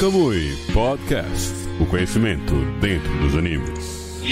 Kamui Podcast. O conhecimento dentro dos animes.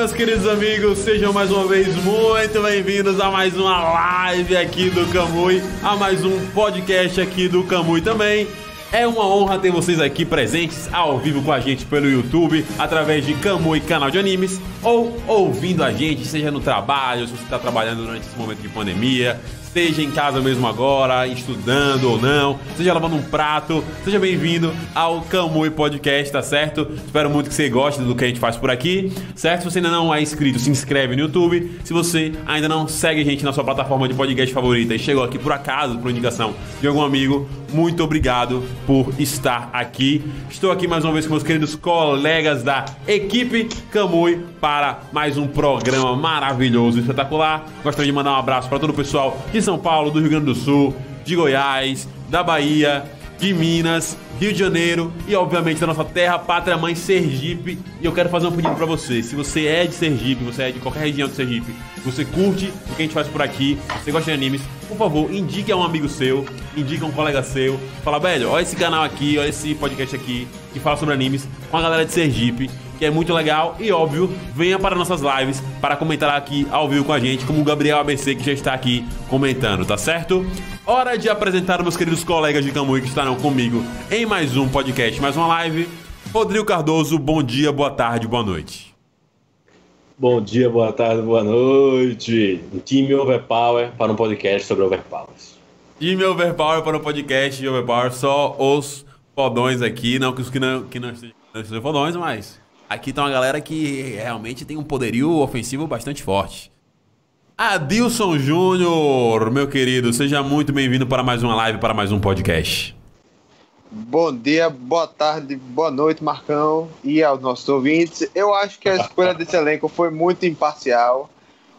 Meus queridos amigos, sejam mais uma vez muito bem-vindos a mais uma live aqui do Camui, a mais um podcast aqui do Camui também. É uma honra ter vocês aqui presentes ao vivo com a gente pelo YouTube, através de Kamui Canal de Animes, ou ouvindo a gente, seja no trabalho, se você está trabalhando durante esse momento de pandemia, Esteja em casa mesmo agora, estudando ou não, seja lavando um prato, seja bem-vindo ao Camui Podcast, tá certo? Espero muito que você goste do que a gente faz por aqui, certo? Se você ainda não é inscrito, se inscreve no YouTube. Se você ainda não segue a gente na sua plataforma de podcast favorita e chegou aqui por acaso, por indicação de algum amigo, muito obrigado por estar aqui. Estou aqui mais uma vez com meus queridos colegas da equipe Camui para mais um programa maravilhoso e espetacular. Gostaria de mandar um abraço para todo o pessoal de São Paulo, do Rio Grande do Sul, de Goiás, da Bahia, de Minas, Rio de Janeiro e obviamente da nossa terra, pátria mãe Sergipe. E eu quero fazer um pedido para você. Se você é de Sergipe, você é de qualquer região de Sergipe, você curte o que a gente faz por aqui, você gosta de animes, por favor, indique a um amigo seu, indique a um colega seu, fala, velho, olha esse canal aqui, olha esse podcast aqui que fala sobre animes com a galera de Sergipe que é muito legal. E óbvio, venha para nossas lives para comentar aqui ao vivo com a gente, como o Gabriel ABC que já está aqui comentando, tá certo? Hora de apresentar meus queridos colegas de Camui que estarão comigo em mais um podcast, mais uma live. Rodrigo Cardoso, bom dia, boa tarde, boa noite. Bom dia, boa tarde, boa noite. Time Overpower para um podcast sobre Overpowers. Time Overpower para um podcast de Overpower, só os fodões aqui, não que os que não, que não estejam fodões, mas Aqui tá uma galera que realmente tem um poderio ofensivo bastante forte. Adilson Júnior, meu querido, seja muito bem-vindo para mais uma live, para mais um podcast. Bom dia, boa tarde, boa noite, Marcão, e aos nossos ouvintes. Eu acho que a escolha desse elenco foi muito imparcial.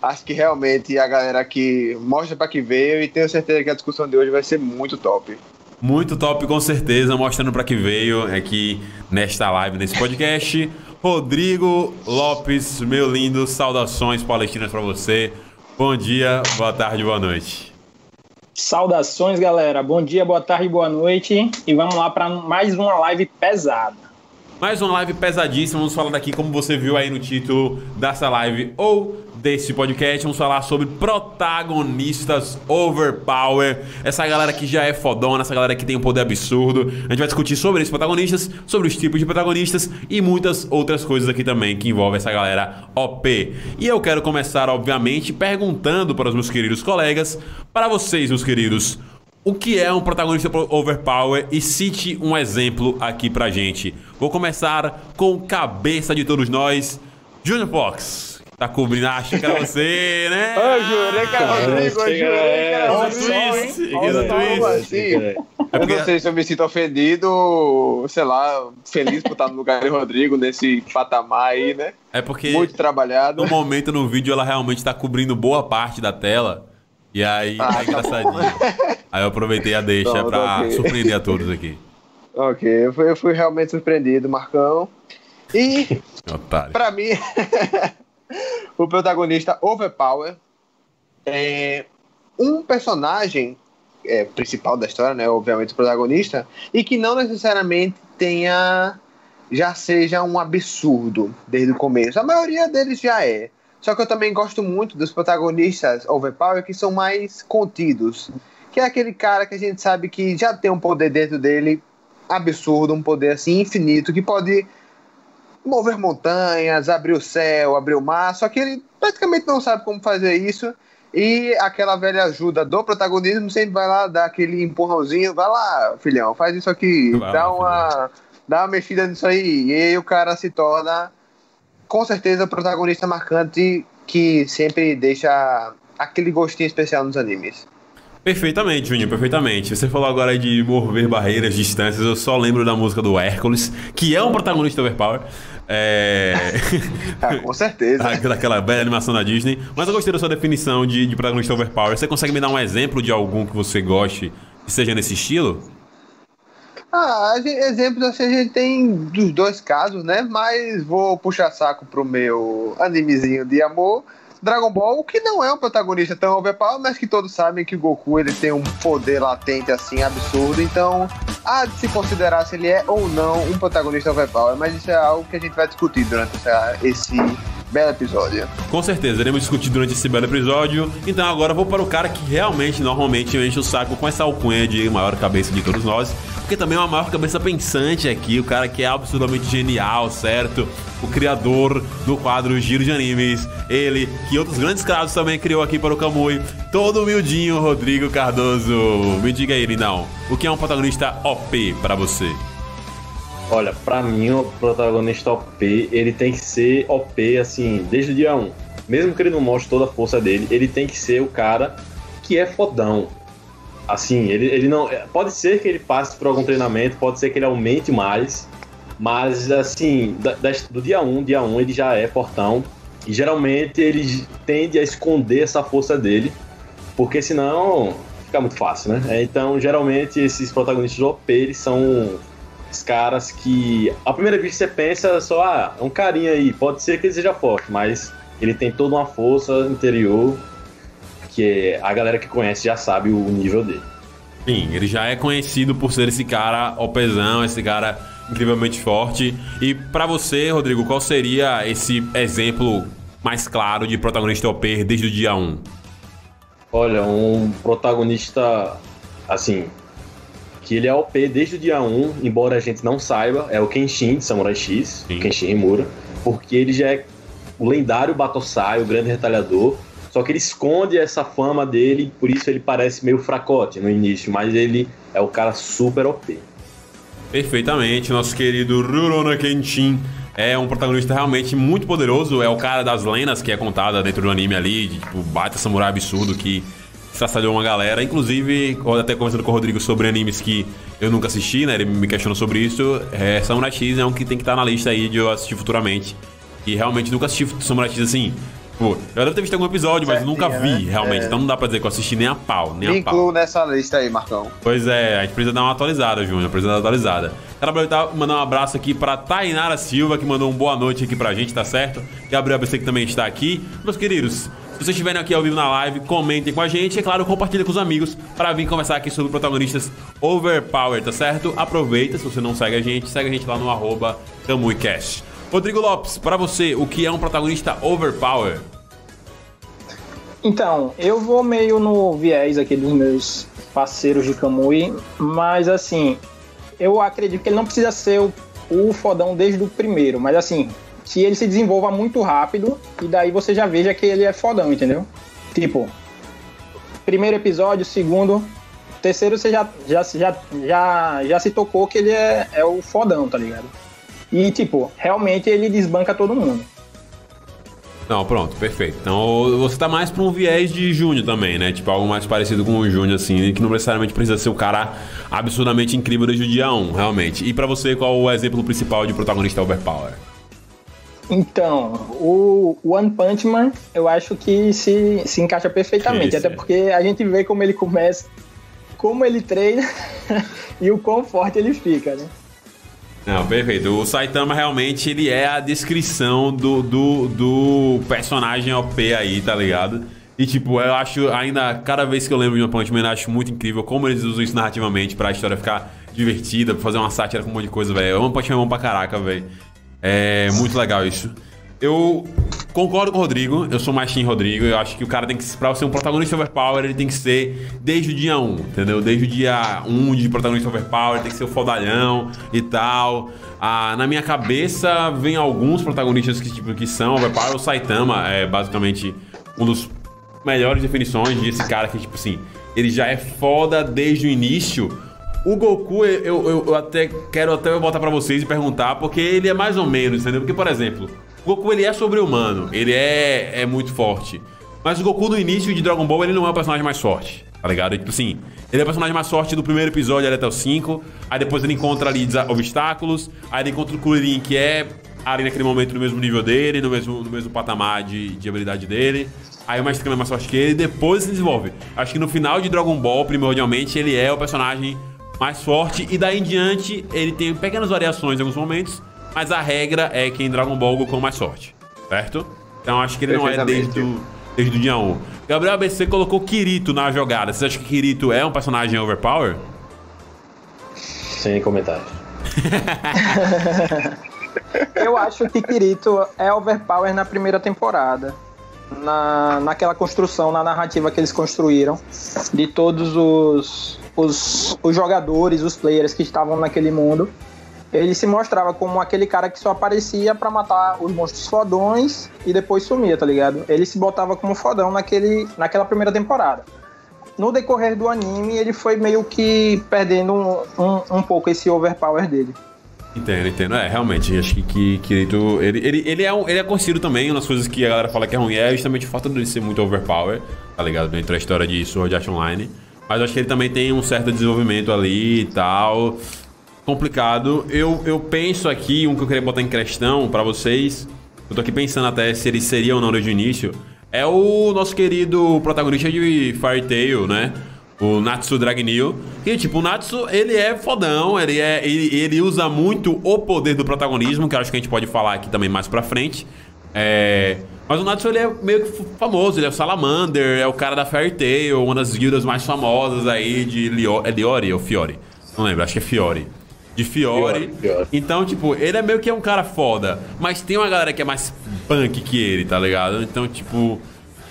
Acho que realmente a galera aqui mostra para que veio e tenho certeza que a discussão de hoje vai ser muito top. Muito top, com certeza, mostrando para que veio aqui nesta live, nesse podcast. Rodrigo Lopes, meu lindo, saudações palestinas para você. Bom dia, boa tarde, boa noite. Saudações, galera. Bom dia, boa tarde, boa noite. E vamos lá para mais uma live pesada. Mais uma live pesadíssima. Vamos falar daqui, como você viu aí no título dessa live, ou desse podcast, vamos falar sobre protagonistas overpower. Essa galera que já é fodona, essa galera que tem um poder absurdo. A gente vai discutir sobre esses protagonistas, sobre os tipos de protagonistas e muitas outras coisas aqui também que envolvem essa galera OP. E eu quero começar, obviamente, perguntando para os meus queridos colegas, para vocês, meus queridos, o que é um protagonista overpower e cite um exemplo aqui pra gente. Vou começar com cabeça de todos nós, Junior Fox. Tá cobrindo, acha que era você, né? Eu jurei que era Rodrigo, eu jurei que era Rodrigo. Eu não sei se eu me sinto ofendido, sei lá, feliz por estar no lugar de Rodrigo nesse patamar aí, né? É porque. Muito trabalhado. No momento no vídeo ela realmente tá cobrindo boa parte da tela. E aí Ah, tá tá engraçadinho. aí eu aproveitei a deixa Pronto, pra ok. surpreender a todos aqui. Ok, eu fui, eu fui realmente surpreendido, Marcão. E, Otário. pra mim, o protagonista Overpower é um personagem é, principal da história, né? Obviamente o protagonista, e que não necessariamente tenha já seja um absurdo desde o começo. A maioria deles já é. Só que eu também gosto muito dos protagonistas Overpower que são mais contidos. Que é aquele cara que a gente sabe que já tem um poder dentro dele absurdo, um poder assim infinito, que pode mover montanhas, abrir o céu, abrir o mar, só que ele praticamente não sabe como fazer isso. E aquela velha ajuda do protagonismo sempre vai lá dar aquele empurrãozinho, vai lá, filhão, faz isso aqui, Vai dá lá, uma dá uma mexida nisso aí. E aí o cara se torna com certeza o protagonista marcante que sempre deixa aquele gostinho especial nos animes. Perfeitamente, Juninho, perfeitamente. Você falou agora de mover barreiras, distâncias. Eu só lembro da música do Hércules, que é um protagonista overpower. É. Ah, com certeza. Daquela bela animação da Disney. Mas eu gostei da sua definição de, de protagonista overpower. Você consegue me dar um exemplo de algum que você goste que seja nesse estilo? Ah, exemplos assim a gente tem dos dois casos, né? Mas vou puxar saco pro meu animezinho de amor. Dragon Ball, que não é um protagonista tão overpower, mas que todos sabem que o Goku ele tem um poder latente assim absurdo, então há de se considerar se ele é ou não um protagonista overpower, mas isso é algo que a gente vai discutir durante essa- esse belo episódio. Com certeza, iremos discutir durante esse belo episódio. Então agora eu vou para o cara que realmente, normalmente, enche o saco com essa alcunha de maior cabeça de todos nós. Porque também é uma maior cabeça pensante aqui, o cara que é absurdamente genial, certo? O criador do quadro Giro de Animes. Ele, que outros grandes casos também criou aqui para o Kamui. Todo humildinho, Rodrigo Cardoso. Me diga aí, Lindão, o que é um protagonista OP para você? Olha, pra mim, o protagonista OP, ele tem que ser OP, assim, desde o dia 1. Mesmo que ele não mostre toda a força dele, ele tem que ser o cara que é fodão. Assim, ele, ele não. Pode ser que ele passe por algum treinamento, pode ser que ele aumente mais, mas, assim, da- das- do dia 1, dia 1 ele já é fortão. E geralmente ele tende a esconder essa força dele, porque senão fica muito fácil, né? É, Então, geralmente, esses protagonistas OP, eles são os caras que, à primeira vista, você pensa só, ah, é um carinha aí, pode ser que ele seja forte, mas ele tem toda uma força interior que a galera que conhece já sabe o nível dele. Sim, ele já é conhecido por ser esse cara opesão, esse cara incrivelmente forte. E pra você, Rodrigo, qual seria esse exemplo mais claro de protagonista OP desde o dia 1? Olha, um protagonista, assim, que ele é OP desde o dia 1, embora a gente não saiba, é o Kenshin de Samurai X, Sim. Kenshin Himura, porque ele já é o lendário Batosai, o grande retalhador, só que ele esconde essa fama dele, por isso ele parece meio fracote no início, mas ele é o cara super OP. Perfeitamente, nosso querido Rurouni Kenshin é um protagonista realmente muito poderoso, é o cara das lendas que é contada dentro do anime ali, de tipo, baita samurai absurdo que estraçalhou uma galera. Inclusive, até conversando com o Rodrigo sobre animes que eu nunca assisti, né? Ele me questionou sobre isso. É, Samurai X é um que tem que estar na lista aí de eu assistir futuramente. E realmente nunca assisti Samurai X assim. Pô, eu devo ter visto algum episódio, mas eu nunca vi, né? realmente. É. Então não dá pra dizer que eu assisti nem a pau, nem Me a pau. incluo nessa lista aí, Marcão. Pois é, a gente precisa dar uma atualizada, Júnior. Precisa dar uma atualizada. Quero aproveitar e mandar um abraço aqui pra Tainara Silva, que mandou um boa noite aqui pra gente, tá certo? Gabriel ABC que também está aqui. Meus queridos, se vocês estiverem aqui ao vivo na live, comentem com a gente. E claro, compartilhem com os amigos para vir conversar aqui sobre protagonistas Overpower, tá certo? Aproveita, se você não segue a gente, segue a gente lá no arroba CamuiCast. Rodrigo Lopes, pra você, o que é um protagonista Overpower? Então, eu vou meio no viés aqui dos meus parceiros de Kamui, mas assim, eu acredito que ele não precisa ser o, o fodão desde o primeiro, mas assim, que ele se desenvolva muito rápido e daí você já veja que ele é fodão, entendeu? Tipo, primeiro episódio, segundo, terceiro você já, já, já, já, já se tocou que ele é, é o fodão, tá ligado? E tipo, realmente ele desbanca todo mundo. Não, pronto, perfeito. Então você tá mais pra um viés de Júnior também, né? Tipo, algo mais parecido com o Júnior, assim, que não necessariamente precisa ser o cara absurdamente incrível desde o dia 1, realmente. E pra você, qual o exemplo principal de protagonista Overpower? Então, o One Punch Man, eu acho que se, se encaixa perfeitamente. Até porque a gente vê como ele começa, como ele treina e o quão forte ele fica, né? Não, perfeito. O Saitama realmente ele é a descrição do, do, do personagem OP aí, tá ligado? E tipo, eu acho ainda, cada vez que eu lembro de One Punch Man, eu acho muito incrível como eles usam isso narrativamente pra história ficar divertida, pra fazer uma sátira com um monte de coisa, velho. One Punch Man é bom pra caraca, velho. É muito legal isso. Eu concordo com o Rodrigo, eu sou mais Team Rodrigo, eu acho que o cara tem que, pra ser um protagonista overpower, ele tem que ser desde o dia 1, entendeu? Desde o dia 1 de protagonista overpower, tem que ser o fodalhão e tal. Ah, na minha cabeça vem alguns protagonistas que, tipo, que são overpower, o Saitama é basicamente um dos melhores definições desse cara que, tipo assim, ele já é foda desde o início. O Goku, eu, eu, eu até quero até botar pra vocês e perguntar, porque ele é mais ou menos, entendeu? Porque, por exemplo, Goku ele é sobre-humano, ele é, é muito forte. Mas o Goku no início de Dragon Ball ele não é o personagem mais forte. Tá ligado? Tipo assim, ele é o personagem mais forte do primeiro episódio ali até o 5. Aí depois ele encontra ali obstáculos. Aí ele encontra o Kuririn, que é ali naquele momento no mesmo nível dele, no mesmo, no mesmo patamar de, de habilidade dele. Aí o Mestre Kami é mais forte que ele, depois se desenvolve. Acho que no final de Dragon Ball, primordialmente, ele é o personagem mais forte. E daí em diante, ele tem pequenas variações em alguns momentos. Mas a regra é que em Dragon Ball o Goku é mais forte. Certo? Então acho que ele não é desde o, desde o dia 1. Gabriel ABC colocou Kirito na jogada. Você acha que Kirito é um personagem overpower? Sem comentários. Eu acho que Kirito é overpower na primeira temporada. Na, naquela construção, na narrativa que eles construíram, de todos os, os, os jogadores, os players que estavam naquele mundo. Ele se mostrava como aquele cara que só aparecia pra matar os monstros fodões e depois sumia, tá ligado? Ele se botava como fodão naquele, naquela primeira temporada. No decorrer do anime, ele foi meio que perdendo um, um, um pouco esse overpower dele. Entendo, entendo. É, realmente, acho que, que Kirito. Ele, ele, ele, é um, ele é conhecido também, uma das coisas que a galera fala que é ruim é justamente o fato dele ser muito overpower, tá ligado? Dentro da história de Sword Art Online. Mas acho que ele também tem um certo desenvolvimento ali e tal. Complicado. Eu, eu penso aqui, um que eu queria botar em questão pra vocês. Eu tô aqui pensando até se ele seria ou não desde o início. É o nosso querido protagonista de Fairy Tail, né? O Natsu Dragneel. Que, tipo, o Natsu, ele é fodão, ele, é, ele, ele usa muito o poder do protagonismo, que eu acho que a gente pode falar aqui também mais pra frente. É, mas o Natsu, ele é meio que famoso, ele é o Salamander, é o cara da Fairy Tail, uma das guildas mais famosas aí de Lio, é Liori ou Fiore? Não lembro, acho que é Fiore. De Fiore. Fiore, Fiore. Então, tipo, ele é meio que um cara foda, mas tem uma galera que é mais punk que ele, tá ligado? Então, tipo,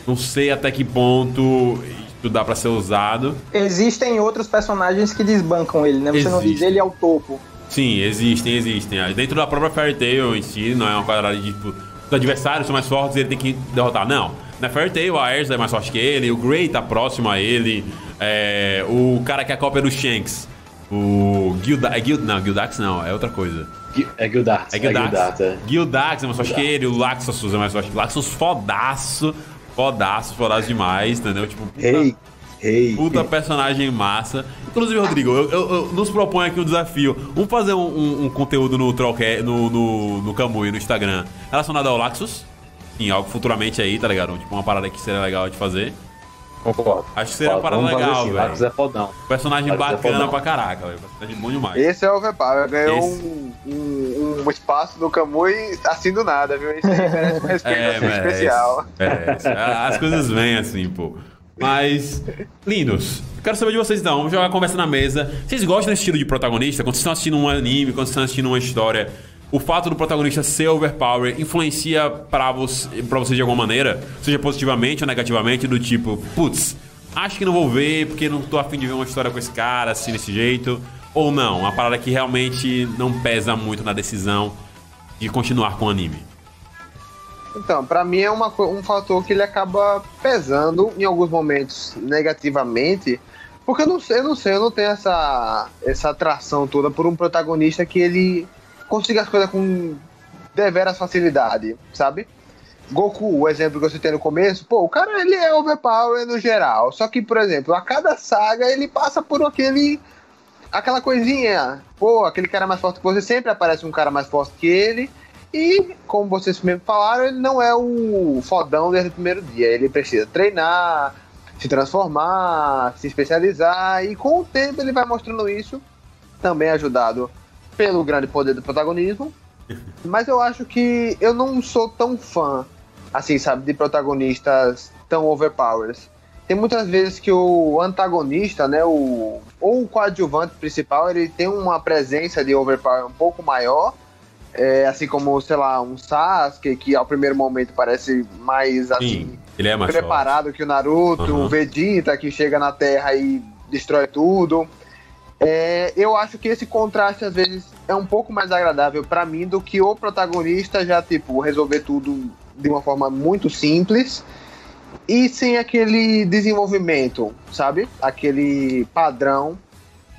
não sei até que ponto isso dá pra ser usado. Existem outros personagens que desbancam ele, né? Você não diz ele é o topo. Sim, existem, existem. Dentro da própria Fairy Tail em si, não é uma quadrada de tipo, os adversários são mais fortes e ele tem que derrotar. Não. Na Fairy Tail, a Erza é mais forte que ele, o Grey tá próximo a ele, é, o cara que é a cópia do Shanks, o Gilda, é Gilda, não, Gildax não, é outra coisa. Gui- É Gildarts. É Gildax. é. Gildax é mais forte que ele, o Laxus é mais forte que Laxus fodaço, fodaço, fodaço demais, entendeu? Tipo, puta- Rei. Rei. Puta personagem massa. Inclusive, Rodrigo, eu, eu- eu nos proponho aqui um desafio. Vamos fazer um, um- um conteúdo no Trollcast, no, no, no Kamui, no Instagram, relacionado ao Laxus. Em algo futuramente aí, tá ligado? Tipo, uma parada que seria legal de fazer. Concordo. Acho que seria uma parada legal, assim, velho. Marcos é fodão. Personagem Laxus é bacana fodão. pra caraca, velho. Personagem bom demais. Esse é overpower. Ganhou Esse. um, um, um espaço no Kamui assim do nada, viu? Esse aí merece um respeito É, assim, merece, especial. merece. As coisas vêm assim, pô. Mas, lindos, quero saber de vocês então. Vamos jogar a conversa na mesa. Vocês gostam desse estilo de protagonista? Quando vocês estão assistindo um anime, quando vocês estão assistindo uma história, o fato do protagonista ser overpower influencia pra você, você de alguma maneira? Seja positivamente ou negativamente, do tipo, putz, acho que não vou ver porque não tô afim de ver uma história com esse cara assim, desse jeito. Ou não, uma parada que realmente não pesa muito na decisão de continuar com o anime. Então, pra mim é uma, um fator que ele acaba pesando em alguns momentos negativamente, porque eu não sei, eu não sei, eu não tenho essa, essa atração toda por um protagonista que ele consiga as coisas com deveras facilidade, sabe? Goku, o exemplo que eu citei no começo, pô, o cara ele é overpower no geral, só que, por exemplo, a cada saga ele passa por aquele aquela coisinha, pô, aquele cara mais forte que você sempre aparece um cara mais forte que ele. E, como vocês mesmo falaram, ele não é o fodão desde o primeiro dia. Ele precisa treinar, se transformar, se especializar. E com o tempo ele vai mostrando isso, também ajudado pelo grande poder do protagonismo. Mas eu acho que eu não sou tão fã, assim, sabe, de protagonistas tão overpowers. Tem muitas vezes que o antagonista, né, o, ou o coadjuvante principal, ele tem uma presença de overpower um pouco maior, é, assim como, sei lá, um Sasuke, que ao primeiro momento parece mais assim, Sim, ele é mais forte. preparado que o Naruto, Aham. o Vegeta que chega na Terra e destrói tudo. É, eu acho que esse contraste às vezes é um pouco mais agradável pra mim do que o protagonista já tipo resolver tudo de uma forma muito simples e sem aquele desenvolvimento, sabe? Aquele padrão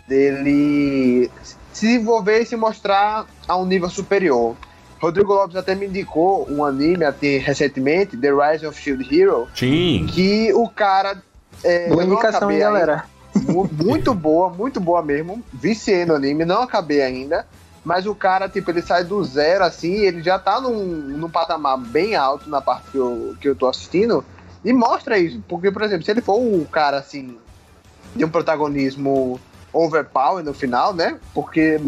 dele se desenvolver e se mostrar a um nível superior. Rodrigo Lopes até me indicou um anime até recentemente, The Rise of Shield Hero, Sim. que o cara É, Boa indicação, galera? Mu- Muito boa, muito boa mesmo. Viciei no anime, não acabei ainda. Mas o cara, tipo, ele sai do zero, assim, ele já tá num, num patamar bem alto na parte que eu, que eu tô assistindo. E mostra isso. Porque, por exemplo, se ele for o cara, assim, de um protagonismo overpower no final, né? Porque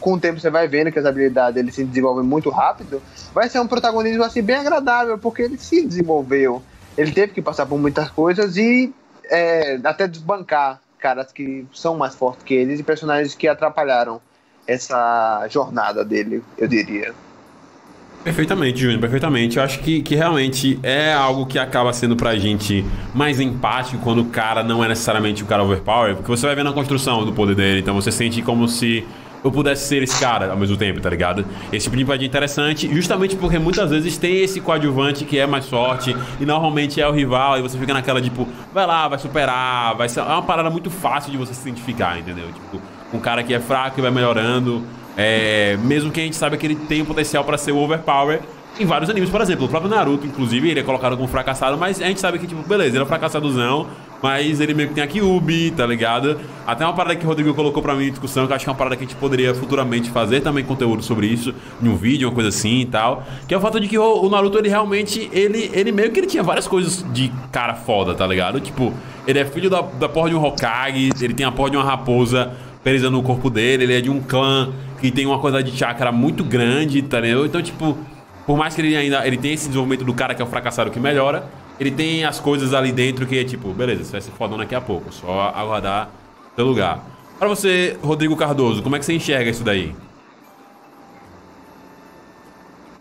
com o tempo você vai vendo que as habilidades ele se desenvolvem muito rápido. Vai ser um protagonismo, assim, bem agradável, porque ele se desenvolveu. Ele teve que passar por muitas coisas e é, até desbancar caras que são mais fortes que eles e personagens que atrapalharam essa jornada dele, eu diria. Perfeitamente, Júnior, perfeitamente. Eu acho que, que realmente é algo que acaba sendo pra gente mais empático quando o cara não é necessariamente o cara overpower, porque você vai vendo a construção do poder dele, então você sente como se eu pudesse ser esse cara ao mesmo tempo, tá ligado? Esse tipo de é interessante, justamente porque muitas vezes tem esse coadjuvante que é mais forte e normalmente é o rival, e você fica naquela, tipo, vai lá, vai superar, vai ser. É uma parada muito fácil de você se identificar, entendeu? Tipo, um cara que é fraco e vai melhorando. É, mesmo que a gente saiba que ele tem o potencial pra ser o overpower em vários animes, por exemplo, o próprio Naruto, inclusive, ele é colocado como fracassado, mas a gente sabe que, tipo, beleza, ele é um fracassadozão, mas ele meio que tem a Kyubi, tá ligado? Até uma parada que o Rodrigo colocou pra mim em discussão, que eu acho que é uma parada que a gente poderia futuramente fazer também conteúdo sobre isso, em um vídeo, uma coisa assim e tal, que é o fato de que o, Naruto, ele realmente, ele, ele meio que ele tinha várias coisas de cara foda, tá ligado? Tipo, ele é filho da, da porra de um Hokage, ele tem a porra de uma raposa presa no corpo dele, ele é de um clã que tem uma coisa de chakra muito grande, tá ligado? Então, tipo, por mais que ele ainda ele tenha esse desenvolvimento do cara que é o fracassado que melhora, ele tem as coisas ali dentro que é tipo, beleza, você vai ser fodão daqui a pouco, só aguardar seu lugar. Pra você, Rodrigo Cardoso, como é que você enxerga isso daí?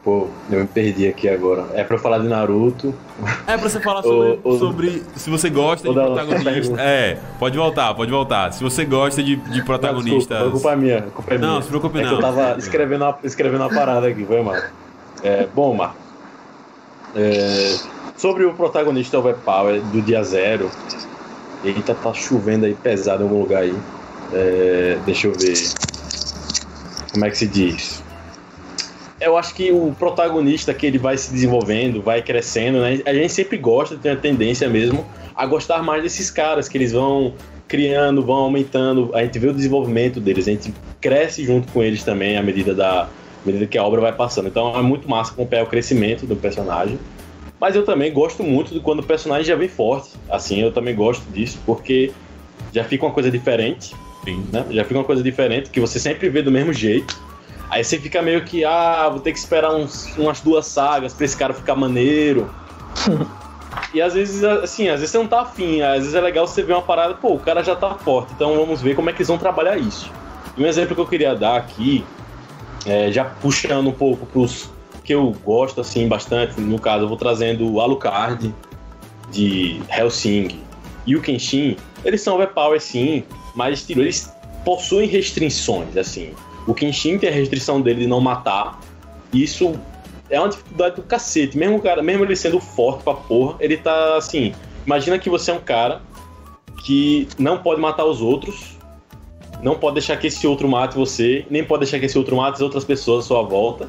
Pô, eu me perdi aqui agora. É pra eu falar de Naruto. É pra você falar sobre, sobre se você gosta de protagonista. É, pode voltar, pode voltar. Se você gosta de, de protagonistas. Desculpa, a culpa é minha. a culpa é Não, minha. se preocupe é não. que eu tava escrevendo uma, escrevendo uma parada aqui, foi mal. É, bom, Marco. É, sobre o protagonista Overpower do dia zero. Eita, tá chovendo aí pesado em algum lugar aí. É, deixa eu ver. Como é que se diz? Eu acho que o protagonista que ele vai se desenvolvendo, vai crescendo, né? A gente sempre gosta, tem a tendência mesmo a gostar mais desses caras, que eles vão criando, vão aumentando. A gente vê o desenvolvimento deles, a gente cresce junto com eles também à medida da à medida que a obra vai passando. Então é muito massa acompanhar o crescimento do personagem. Mas eu também gosto muito de quando o personagem já vem forte. Assim, eu também gosto disso, porque já fica uma coisa diferente, né? Já fica uma coisa diferente, que você sempre vê do mesmo jeito. Aí você fica meio que, ah, vou ter que esperar uns, umas duas sagas pra esse cara ficar maneiro. e às vezes, assim, às vezes você não tá afim, às vezes é legal você ver uma parada, pô, o cara já tá forte, então vamos ver como é que eles vão trabalhar isso. E um exemplo que eu queria dar aqui, é, já puxando um pouco pros que eu gosto, assim, bastante, no caso, eu vou trazendo o Alucard de Helsing e o Kenshin, eles são overpower sim, mas tipo, eles possuem restrições, assim. O Kenshin tem a restrição dele de não matar. Isso é uma dificuldade do cacete. Mesmo, cara, mesmo ele sendo forte pra porra, ele tá assim. Imagina que você é um cara que não pode matar os outros, não pode deixar que esse outro mate você, nem pode deixar que esse outro mate as outras pessoas à sua volta.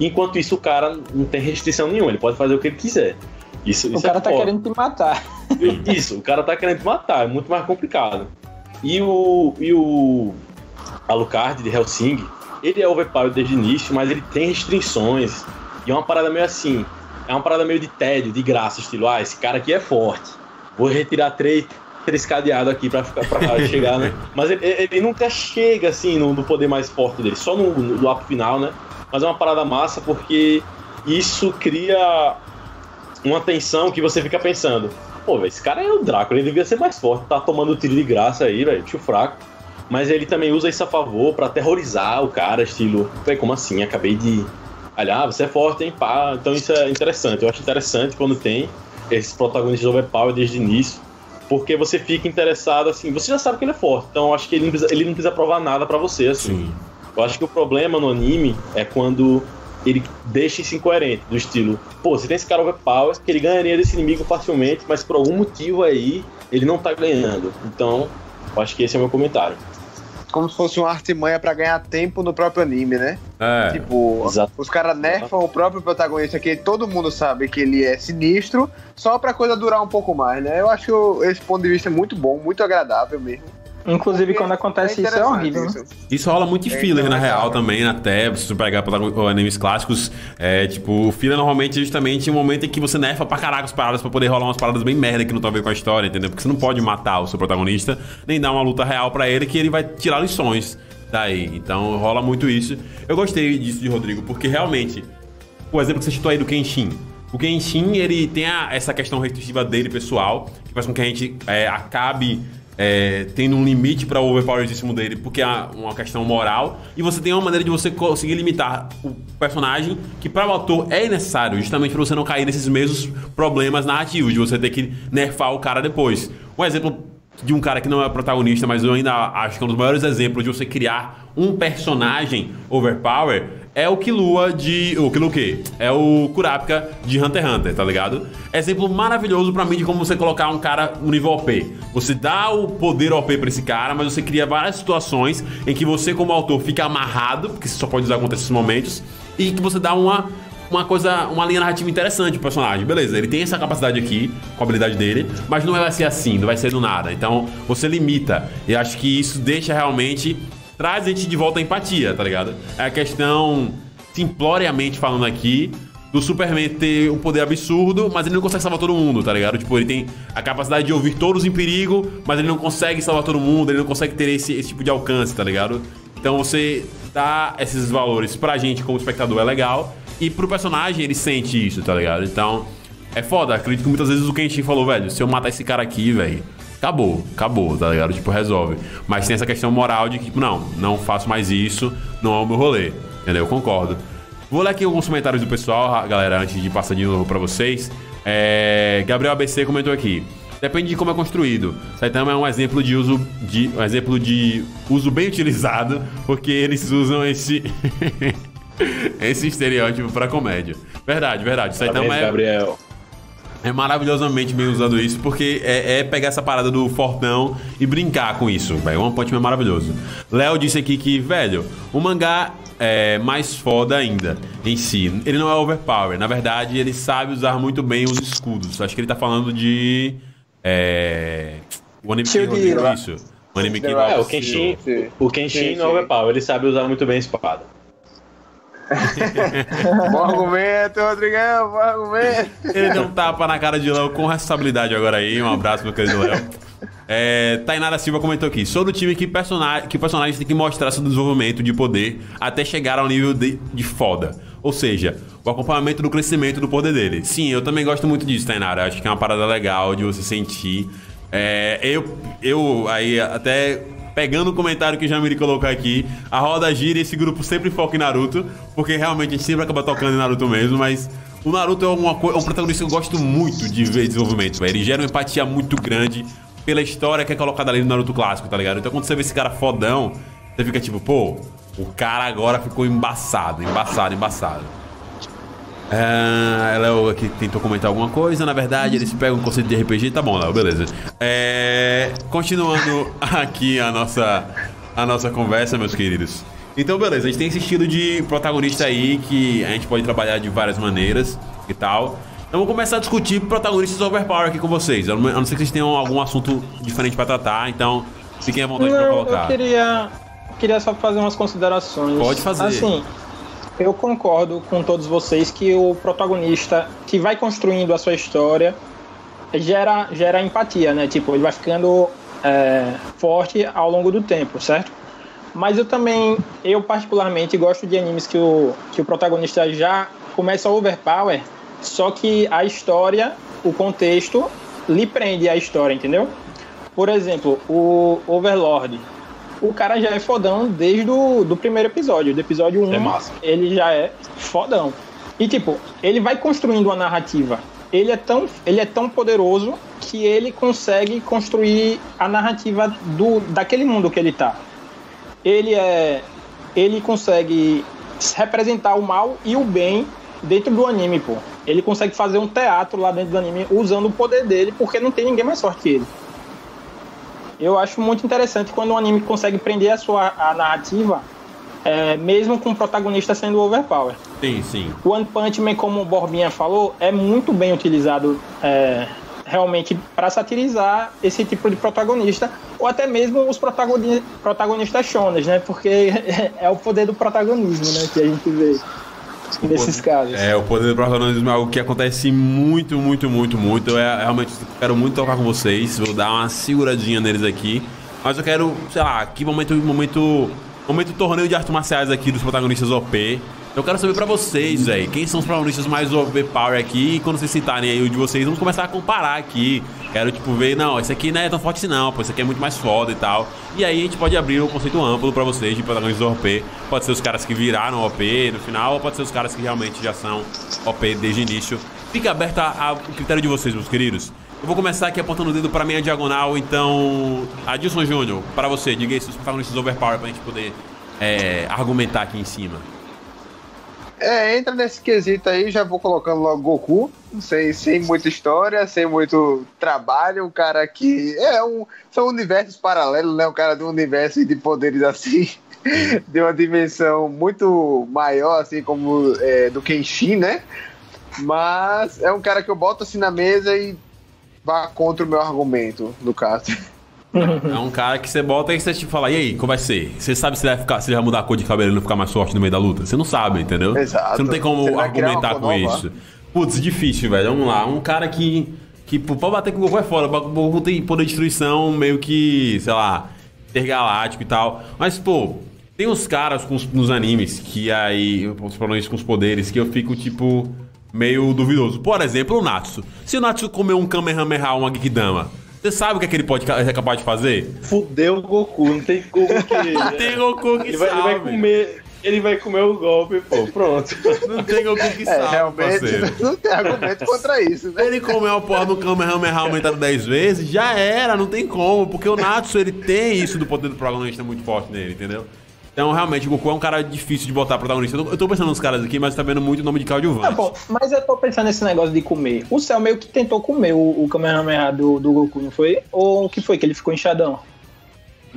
Enquanto isso, o cara não tem restrição nenhuma, ele pode fazer o que ele quiser. Isso, O isso cara é tá foda. querendo te matar. Isso, o cara tá querendo te matar, é muito mais complicado. E o, e o Alucard de Helsing, ele é overpower desde o início, mas ele tem restrições. E é uma parada meio assim, é uma parada meio de tédio, de graça, estilo, ah, esse cara aqui é forte. Vou retirar três, três cadeados aqui pra, ficar, pra chegar, né? Mas ele, ele nunca chega assim no, no poder mais forte dele, só no, no, no final, né? Mas é uma parada massa porque isso cria uma tensão que você fica pensando, pô, velho, esse cara é o Drácula, ele devia ser mais forte, tá tomando tiro de graça aí, velho, tio fraco. Mas ele também usa isso a favor pra aterrorizar o cara, estilo, velho, como assim? Acabei de. Olha, ah, você é forte, hein? Pá. Então isso é interessante. Eu acho interessante quando tem esses protagonistas overpower desde o início. Porque você fica interessado, assim, você já sabe que ele é forte, então eu acho que ele não precisa, ele não precisa provar nada pra você, assim. Sim. Eu acho que o problema no anime é quando ele deixa isso incoerente, do estilo, pô, você tem esse cara overpower que ele ganharia desse inimigo facilmente, mas por algum motivo aí ele não tá ganhando. Então, eu acho que esse é o meu comentário. Como se fosse uma artimanha pra ganhar tempo no próprio anime, né? É. Tipo, Exato. os caras nerfam o próprio protagonista, que todo mundo sabe que ele é sinistro, só pra coisa durar um pouco mais, né? Eu acho esse ponto de vista muito bom, muito agradável mesmo. Inclusive, quando acontece isso, é horrível, né? isso. Isso rola muito em É, filler, na é real, também, até se você pegar animes clássicos. É, tipo, o filler normalmente é justamente o momento em que você nerfa pra caraca as paradas pra poder rolar umas paradas bem merda que não tem a ver com a história, entendeu? Porque você não pode matar o seu protagonista, nem dar uma luta real pra ele, que ele vai tirar lições daí. Então rola muito isso. Eu gostei disso de Rodrigo, porque realmente, o exemplo que você citou aí do Kenshin. O Kenshin, ele tem a- essa questão restritiva dele, pessoal, que faz com que a gente é, acabe é, tendo um limite para o overpowerismo dele, porque é uma questão moral, e você tem uma maneira de você conseguir limitar o personagem, que para o autor é necessário, justamente para você não cair nesses mesmos problemas narrativos, de você ter que nerfar o cara depois. Um exemplo de um cara que não é protagonista, mas eu ainda acho que é um dos maiores exemplos de você criar um personagem overpower é o Killua de. O Killua o quê? É o Kurapika de Hunter x Hunter, tá ligado? Exemplo maravilhoso pra mim de como você colocar um cara no nível OP. Você dá o poder OP pra esse cara, mas você cria várias situações em que você, como autor, fica amarrado, porque você só pode usar contra esses momentos, e que você dá uma uma coisa, uma linha narrativa interessante pro personagem. Beleza, ele tem essa capacidade aqui, com a habilidade dele, mas não vai ser assim, não vai ser do nada. Então, você limita. E acho que isso deixa realmente. Traz a gente de volta a empatia, tá ligado? É a questão, simploriamente falando aqui, do Superman ter um poder absurdo, mas ele não consegue salvar todo mundo, tá ligado? Tipo, ele tem a capacidade de ouvir todos em perigo, mas ele não consegue salvar todo mundo, ele não consegue ter esse, esse tipo de alcance, tá ligado? Então você dá esses valores pra gente como espectador é legal, e pro personagem ele sente isso, tá ligado? Então, é foda. Acredito que muitas vezes o Kenshin falou, velho, se eu matar esse cara aqui, velho, acabou, acabou, tá ligado? Tipo, resolve. Mas tem essa questão moral de que, tipo, não, não faço mais isso, não é o meu rolê, entendeu? Eu concordo. Vou ler aqui alguns comentários do pessoal, galera, antes de passar de novo pra vocês. É, Gabriel ABC comentou aqui. Depende de como é construído. Saitama é um exemplo de uso de um exemplo de uso bem utilizado, porque eles usam esse esse estereótipo pra comédia. Verdade, verdade. Saitama Parabéns, é, Gabriel. É maravilhosamente bem usando isso, porque é, é pegar essa parada do fortão e brincar com isso, velho. One Punch Man é maravilhoso. Léo disse aqui que, velho, o mangá é mais foda ainda em si. Ele não é overpower, na verdade, ele sabe usar muito bem os escudos. Acho que ele tá falando de. É. O anime que isso. O anime que. É, o Kenshin, o Kenshin Sim, não é overpower, ele sabe usar muito bem a espada. Bom argumento, Rodrigão, bom argumento. Ele deu um tapa na cara de Léo com responsabilidade agora aí. Um abraço, meu querido Léo. É, Tainara Silva comentou aqui: sou do time que, personagem, que personagem tem que mostrar seu desenvolvimento de poder até chegar ao nível de, de foda. Ou seja, o acompanhamento do crescimento do poder dele. Sim, eu também gosto muito disso, Tainara. Acho que é uma parada legal de você sentir. É, eu, eu, aí, até pegando o comentário que o Jamiri colocou aqui, a roda gira e esse grupo sempre foca em Naruto, porque realmente a gente sempre acaba tocando em Naruto mesmo, mas o Naruto é, uma, é um protagonista que eu gosto muito de ver desenvolvimento. Ele gera uma empatia muito grande pela história que é colocada ali no Naruto clássico, tá ligado? Então quando você vê esse cara fodão, você fica tipo, pô, o cara agora ficou embaçado, embaçado, embaçado. Ah, Léo aqui tentou comentar alguma coisa. Na verdade, eles pegam o conceito de RPG. Tá bom, Léo, beleza. É, continuando aqui a nossa, a nossa conversa, meus queridos. Então, beleza, a gente tem esse estilo de protagonista aí que a gente pode trabalhar de várias maneiras e tal. Então, vou começar a discutir protagonistas overpower aqui com vocês. A não ser que vocês tenham algum assunto diferente pra tratar, então fiquem à vontade pra Não, colocar. eu queria, queria só fazer umas considerações. Pode fazer. Assim, eu concordo com todos vocês que o protagonista que vai construindo a sua história gera, gera empatia, né? Tipo, ele vai ficando é, forte ao longo do tempo, certo? Mas eu também, eu particularmente gosto de animes que o, que o protagonista já começa overpower, só que a história, o contexto, lhe prende a história, entendeu? Por exemplo, o Overlord. O cara já é fodão desde o do primeiro episódio. Do episódio 1, É massa. ele já é fodão. E tipo, ele vai construindo uma narrativa. Ele é tão, ele é tão poderoso que ele consegue construir a narrativa do, daquele mundo que ele tá. Ele é ele consegue representar o mal e o bem dentro do anime, pô. Ele consegue fazer um teatro lá dentro do anime usando o poder dele, porque não tem ninguém mais forte que ele. Eu acho muito interessante quando um anime consegue prender a sua a narrativa, é, mesmo com o protagonista sendo overpower. Sim, sim. O One Punch Man, como o Borbinha falou, é muito bem utilizado é, realmente para satirizar esse tipo de protagonista, ou até mesmo os protagoni protagonistas shonas, né? Porque é o poder do protagonismo, né? Que a gente vê nesses casos. É, o poder do protagonismo é algo que acontece muito, muito, muito, muito. Eu é, realmente quero muito tocar com vocês. Vou dar uma seguradinha neles aqui. Mas eu quero, sei lá, que momento, momento, momento torneio de artes marciais aqui dos protagonistas OP. Eu quero saber pra vocês, velho, quem são os protagonistas mais overpower aqui. E quando vocês citarem aí o de vocês, vamos começar a comparar aqui. Quero, tipo, ver, não, esse aqui não é tão forte assim, não, pô, esse aqui é muito mais foda e tal. E aí a gente pode abrir um conceito amplo pra vocês de protagonistas OP. Pode ser os caras que viraram OP no final, ou pode ser os caras que realmente já são OP desde o início. Fica aberto ao critério de vocês, meus queridos. Eu vou começar aqui apontando o dedo pra minha diagonal, então. Adilson Júnior, para você, diga aí seus protagonistas overpower pra gente poder é, argumentar aqui em cima. É, entra nesse quesito aí, já vou colocando logo Goku, sem, sem muita história, sem muito trabalho, um cara que é um. São universos paralelos, né? Um cara de um universo de poderes assim, de uma dimensão muito maior, assim, como é, do Kenshin, né? Mas é um cara que eu boto assim na mesa e vá contra o meu argumento, no caso. É um cara que você bota e você te fala, e aí, como vai ser? Você sabe se ele vai, ficar, se ele vai mudar a cor de cabelo e não ficar mais forte no meio da luta? Você não sabe, entendeu? Exato. Você não tem como argumentar com nova. isso. Putz, difícil, velho. Vamos lá. Um cara que, que pô, pra bater com o Goku é foda. O Goku tem poder de destruição meio que, sei lá, intergaláctico e tal. Mas, pô, tem uns caras com os- nos animes que aí, os problemas com os poderes, que eu fico, tipo, meio duvidoso. Por exemplo, o Natsu. Se o Natsu comer um Kamehameha, uma Genkidama, você sabe o que, é que ele pode é capaz de fazer? Fudeu o Goku, não tem como que. Tem Goku que ele, vai, ele sabe. vai comer. Ele vai comer o golpe, pô. Pronto. Não tem Goku que É, sabe, realmente parceiro. não tem argumento contra isso, né? Ele comer a porra do Kamehameha aumentado 10 vezes, já era, não tem como, porque o Natsu ele tem isso do poder do protagonista muito forte nele, entendeu? Então, realmente, o Goku é um cara difícil de botar protagonista. Eu tô- pensando nos caras aqui, mas tá vendo muito o nome de Tá coadjuvante. bom, mas eu tô pensando nesse negócio de comer. O Cell meio que tentou comer o, o Kamehameha do, do Goku, não foi? Ou o que foi? Que ele ficou inchadão?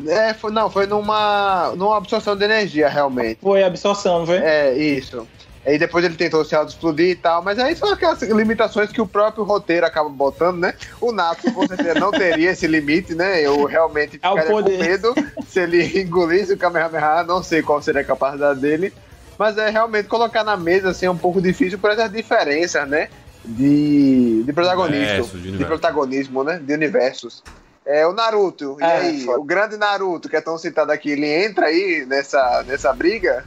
É, foi, não, foi numa, numa absorção de energia, realmente. Foi a absorção, não foi? É, isso. Aí depois ele tentou se auto-explodir e tal, mas aí são aquelas limitações que o próprio roteiro acaba botando, né? O Natsu com certeza não teria esse limite, né? Eu realmente É ficaria com poder. medo se ele engolisse o Kamehameha, não sei qual seria a capacidade dele. Mas é realmente colocar na mesa assim, é um pouco difícil por essas diferenças, né? De, de protagonismo. Universo, de de, universo. protagonismo, né? De universos. É, o Naruto, e É, aí? foda. O grande Naruto, que é tão citado aqui, ele entra aí nessa, nessa briga?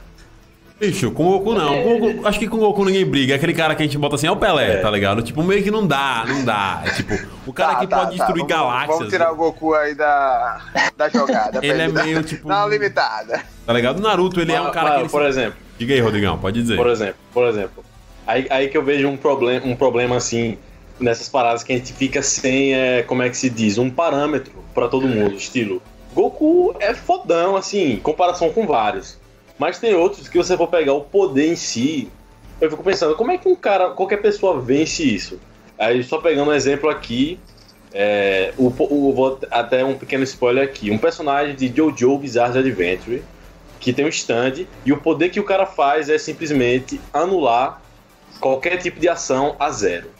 Bicho, com o Goku não. Com o Goku- acho que com o Goku ninguém briga. É aquele cara que a gente bota assim, é o Pelé, tá ligado? Tipo, meio que não dá, não dá. É tipo, o cara Tá, que tá, pode tá. destruir Vamos- galáxias. Vamos tirar o Goku aí da, da jogada. Ele é dar- meio, tipo- Não, limitada. Tá ligado? O Naruto, ele é um Mas- cara mas, que. Ele... Por exemplo, Diga aí, Rodrigão, pode dizer. por exemplo, por exemplo. Aí, aí que eu vejo um problema, um problema assim, nessas paradas que a gente fica sem, é, como é que se diz, um parâmetro pra todo mundo, estilo. Goku é fodão, assim, em comparação com vários. Mas tem outros que você for pegar o poder em si, eu fico pensando, como é que um cara, qualquer pessoa vence isso? Aí só pegando um exemplo aqui, é, o, o- vou até um pequeno spoiler aqui, um personagem de Jojo Bizarre Adventure, que tem um stand, e o poder que o cara faz é simplesmente anular qualquer tipo de ação a zero.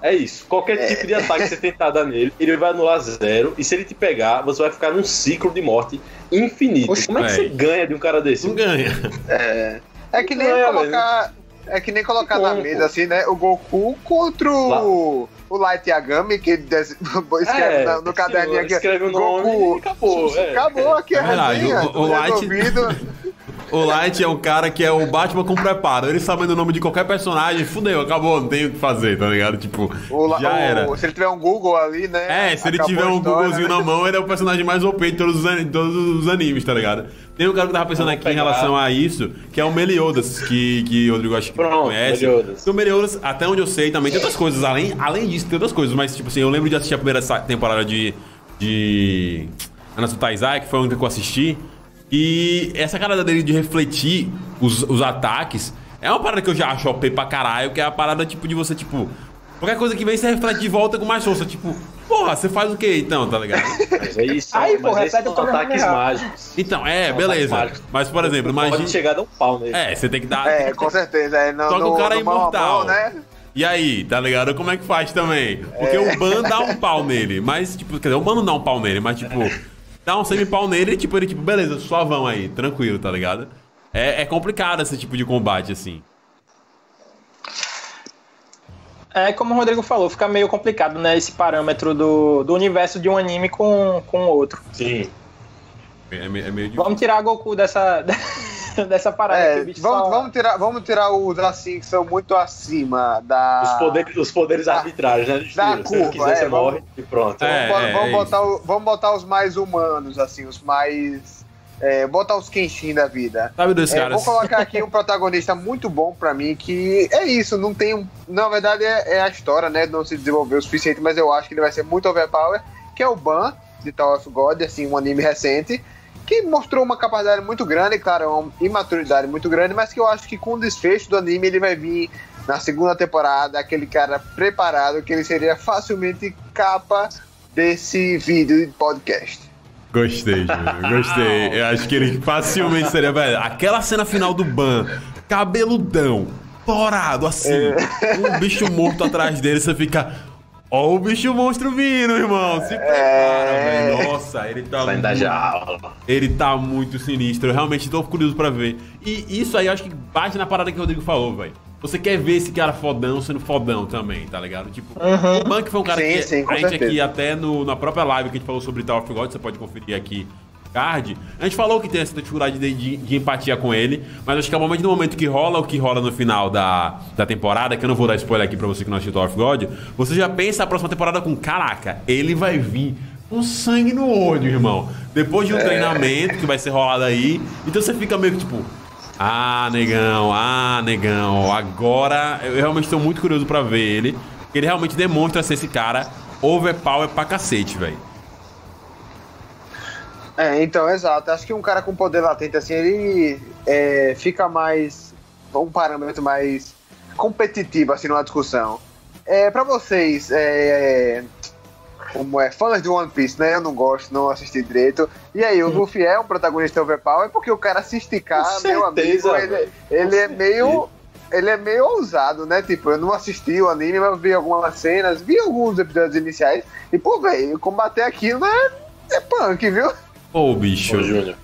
É isso. Qualquer tipo de ataque que você tentar dar nele, ele vai anular zero. E se ele te pegar, você vai ficar num ciclo de morte infinito. Oxe, Como é que você ganha de um cara desse? Não ganha. É que nem é, colocar. É que nem colocar Como, na mesa assim, né? O Goku contra o, o Light Yagami, que des- escreve É, na- no caderninho aqui. escreve o nome Goku. e acabou, é. Acabou aqui a É verdade, resenha. o- o Light-. O Light é um cara que é o Batman com preparo. Ele sabendo o nome de qualquer personagem, fudeu, acabou, não tem o que fazer, tá ligado? Tipo, O já o- era. Se ele tiver um Google ali, né? É, se ele tiver um história, Googlezinho né? na mão, ele é o personagem mais OP de todos os, an- todos os animes, tá ligado? Tem um cara que eu tava pensando Vamos aqui em relação a isso, que é o Meliodas, que, que o Rodrigo acho que Pronto, conhece. Meliodas. O Meliodas, até onde eu sei, também tem outras coisas. Além, além disso, tem outras coisas. Mas, tipo assim, eu lembro de assistir a primeira temporada de. de. Anasu Taizai, que foi a única que eu assisti. E essa cara dele de refletir os, os ataques é uma parada que eu já acho OP pra caralho, que é a parada tipo de você, tipo. Qualquer coisa que vem, você reflete de volta com mais força. Tipo, Porra, você faz o que então, tá ligado? Mas aí são, Aí, mas porra, aí são repete o nome ataques mágicos. Então, é, São beleza. Mas, por exemplo, Pode imagina. chegar a dar um pau nele. É, você tem que dar. É, com certeza. É, no, Só que o cara é imortal. mão, né? E aí, tá ligado? Como é que faz também? Porque É. o Ban dá um pau nele, mas, tipo, quer dizer, o Ban não dá um pau nele, mas, tipo, dá um semi-pau nele e, tipo, ele, tipo, beleza, suavão aí, tranquilo, tá ligado? É, é complicado esse tipo de combate, assim. É como o Rodrigo falou, fica meio complicado, né? Esse parâmetro do, do universo de um anime com com o outro. Sim. É, me- é meio difícil. Vamos tirar Goku dessa, dessa parada que É, vamos, só- vamos, tirar, vamos tirar os assim que são muito acima da. Os poderes, os poderes arbitrários, né? da Se você curva, quiser, é, você vamos- morre e pronto. É. Vamos, bo- vamos é botar o- vamos botar os mais humanos, assim, os mais. É, botar os Kenshin da vida. Sabe dois É, caras? vou colocar aqui um protagonista muito bom pra mim, que é isso, não tem um. Na verdade, é, é a história, né? Não se desenvolveu o suficiente, mas eu acho que ele vai ser muito overpower, que é o Ban, de Tower of God, assim, um anime recente, que mostrou uma capacidade muito grande, claro, uma imaturidade muito grande, mas que eu acho que com o desfecho do anime ele vai vir na segunda temporada, aquele cara preparado, que ele seria facilmente capa desse vídeo de podcast. Gostei, Júnior, gostei. Eu acho que ele facilmente seria, velho. Aquela cena final do Ban, cabeludão, torado, assim, um bicho morto atrás dele, você fica. Ó o bicho monstro vindo, irmão. Se prepara, É. velho. Nossa, ele tá. Saindo da muito- jaula. Ele tá muito sinistro. Eu realmente tô curioso pra ver. E isso aí eu acho que bate na parada que o Rodrigo falou, velho. Você quer ver esse cara fodão sendo fodão também, tá ligado? Tipo, o Bank foi um cara Sim, que sim, a gente certeza. aqui, até no, na própria live que a gente falou sobre Tower of God, você pode conferir aqui card. A gente falou que tem essa dificuldade de, de- de empatia com ele, mas acho que é o momento no momento que rola o que rola no final da, da temporada, que eu não vou dar spoiler aqui pra você que não assistiu Tower of God, você já pensa a próxima temporada com, caraca, ele vai vir com sangue no olho, irmão. Depois de um treinamento que vai ser rolado aí, então você fica meio que tipo, ah, negão, ah, negão. Agora eu realmente estou muito curioso pra ver ele. Porque ele realmente demonstra ser esse cara overpower pra cacete, velho. É, então, exato. Acho que um cara com poder latente, assim, ele é, fica mais. um parâmetro mais competitivo, assim, numa discussão. É, pra vocês, é, como é, fãs de One Piece, né? Eu não gosto, não assisti direito. E aí, o Luffy é um protagonista overpower porque o cara se esticar, Com meu amigo, certeza, ele, velho. ele é meio. Ele é meio ousado, né? Tipo, eu não assisti o anime, mas vi algumas cenas, vi alguns episódios iniciais. E, pô, velho, combater aquilo é, é punk, viu? Ô, bicho. Ô, Júnior.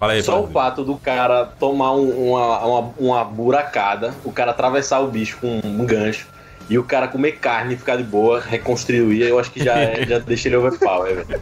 Aí, Só o fato do cara tomar um- uma, uma, uma buracada, o cara atravessar o bicho com um gancho e o cara comer carne e ficar de boa, reconstruir, eu acho que já, é- já deixa ele overpower, velho.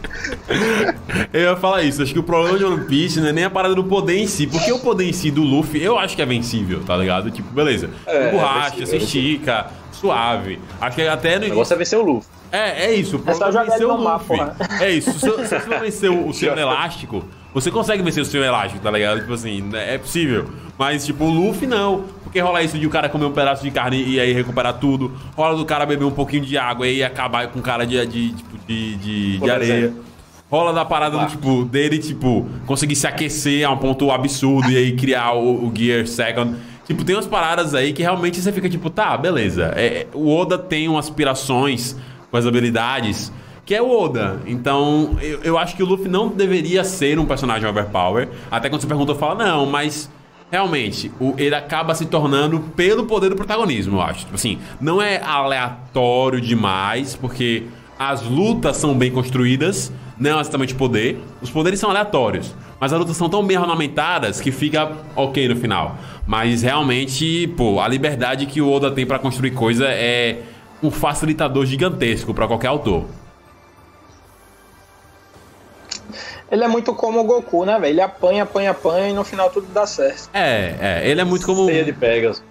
Eu ia falar isso. Acho que o problema de One Piece não é nem a parada do poder em si. Porque o poder em si do Luffy, eu acho que é vencível, tá ligado? Tipo, beleza. É, Borracha, é se vencível, estica, suave. Acho que até no O negócio é vencer o Luffy. É, é isso. O É só é jogar ele o no Luffy. porra. É isso. Se você se você vencer o, o seu elástico, você consegue vencer o seu elástico, tá ligado? Tipo assim, é possível. Mas, tipo, o Luffy não. Porque rola isso de o cara comer um pedaço de carne e aí recuperar tudo. Rola do cara beber um pouquinho de água e aí acabar com cara de, de, tipo, de, de, de areia. Rola da parada do tipo, dele, tipo, conseguir se aquecer a um ponto absurdo e aí criar o, o Gear Second. Tipo, tem umas paradas aí que realmente você fica tipo, tá, beleza. É, o Oda tem umas aspirações com as habilidades que é o Oda. Então, eu, eu acho que o Luffy não deveria ser um personagem overpower. Até quando você perguntou, fala, não, mas realmente, o- ele acaba se tornando pelo poder do protagonismo, eu acho. Tipo assim, não é aleatório demais, porque as lutas são bem construídas, não é exatamente poder. Os poderes são aleatórios, mas as lutas são tão bem ornamentadas que fica ok no final. Mas realmente, pô, a liberdade que o Oda tem pra construir coisa é um facilitador gigantesco pra qualquer autor. Ele é muito como o Goku, né, velho? Ele apanha, apanha, apanha e no final tudo dá certo. É, é, ele é muito como Ceia de Pegas.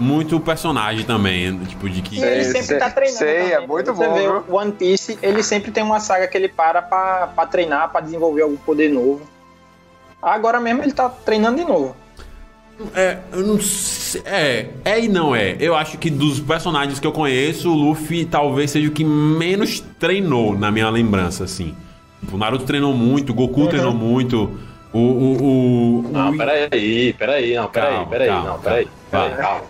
Muito personagem também, tipo de que E ele Sei, sempre sei, tá treinando. sei, é também. muito Você bom, vê viu? o One Piece, ele sempre tem uma saga que ele para pra, pra treinar, pra desenvolver algum poder novo. Agora mesmo ele tá treinando de novo. É, eu não sei. É, é e não é. Eu acho que dos personagens que eu conheço, o Luffy talvez seja o que menos treinou na minha lembrança, assim. Tipo, O Naruto treinou muito, o Goku treinou muito. O. o, o, Não, o- peraí, peraí, não, peraí, Calma, peraí, calma, não, peraí. calma. Calma.